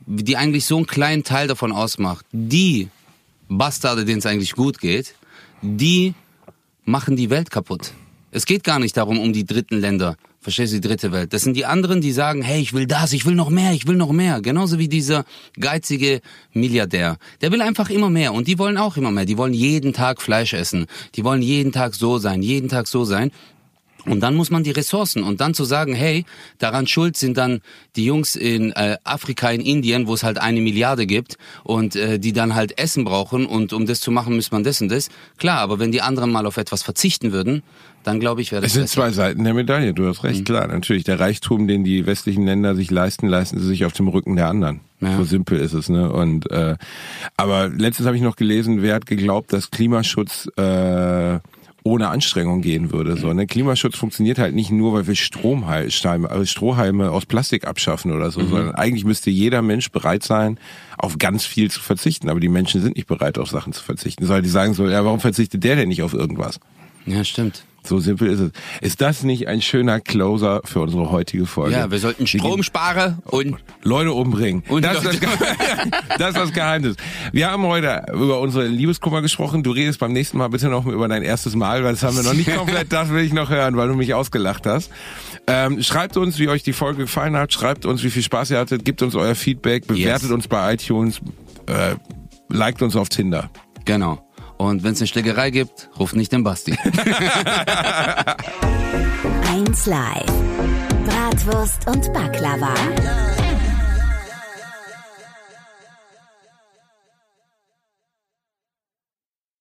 Speaker 2: die eigentlich so einen kleinen Teil davon ausmacht, die Bastarde, denen es eigentlich gut geht, die machen die Welt kaputt. Es geht gar nicht darum, um die dritten Länder. Verstehst du, die dritte Welt. Das sind die anderen, die sagen, hey, ich will das, ich will noch mehr, ich will noch mehr. Genauso wie dieser geizige Milliardär. Der will einfach immer mehr und die wollen auch immer mehr. Die wollen jeden Tag Fleisch essen. Die wollen jeden Tag so sein, jeden Tag so sein. Und dann muss man die Ressourcen und dann zu sagen, hey, daran schuld sind dann die Jungs in äh, Afrika, in Indien, wo es halt eine Milliarde gibt und äh, die dann halt Essen brauchen und um das zu machen, muss man das und das. Klar, aber wenn die anderen mal auf etwas verzichten würden, dann glaube ich, wäre das
Speaker 1: es sind
Speaker 2: besser.
Speaker 1: zwei Seiten der Medaille, du hast recht,
Speaker 2: Mhm.
Speaker 1: klar, natürlich. Der Reichtum, den die westlichen Länder sich leisten, leisten sie sich auf dem Rücken der anderen.
Speaker 2: Ja.
Speaker 1: So simpel ist es, ne? Und äh, aber letztens habe ich noch gelesen, wer hat geglaubt, dass Klimaschutz äh, ohne Anstrengung gehen würde. So, ne? Klimaschutz funktioniert halt nicht nur, weil wir Stromhalme, also Strohhalme aus Plastik abschaffen oder
Speaker 2: Mhm.
Speaker 1: so, sondern eigentlich müsste jeder Mensch bereit sein, auf ganz viel zu verzichten. Aber die Menschen sind nicht bereit, auf Sachen zu verzichten. Sondern die sagen so, ja, warum verzichtet der denn nicht auf irgendwas?
Speaker 2: Ja, stimmt.
Speaker 1: So simpel ist es. Ist das nicht ein schöner Closer für unsere heutige Folge?
Speaker 2: Ja, wir sollten Strom sparen und
Speaker 1: Leute umbringen.
Speaker 2: Und
Speaker 1: das, ist das,
Speaker 2: Leute-
Speaker 1: das ist das Geheimnis. Wir haben heute über unsere Liebeskummer gesprochen. Du redest beim nächsten Mal bitte noch über dein erstes Mal, weil das haben wir noch nicht komplett. Das will ich noch hören, weil du mich ausgelacht hast. Ähm, schreibt uns, wie euch die Folge gefallen hat. Schreibt uns, wie viel Spaß ihr hattet. Gebt uns euer Feedback. Bewertet
Speaker 2: Yes.
Speaker 1: uns bei iTunes. Äh, liked uns auf Tinder.
Speaker 2: genau. Und wenn es eine Schlägerei gibt, ruft nicht den Basti.
Speaker 3: 1 Live. Bratwurst und Baklava.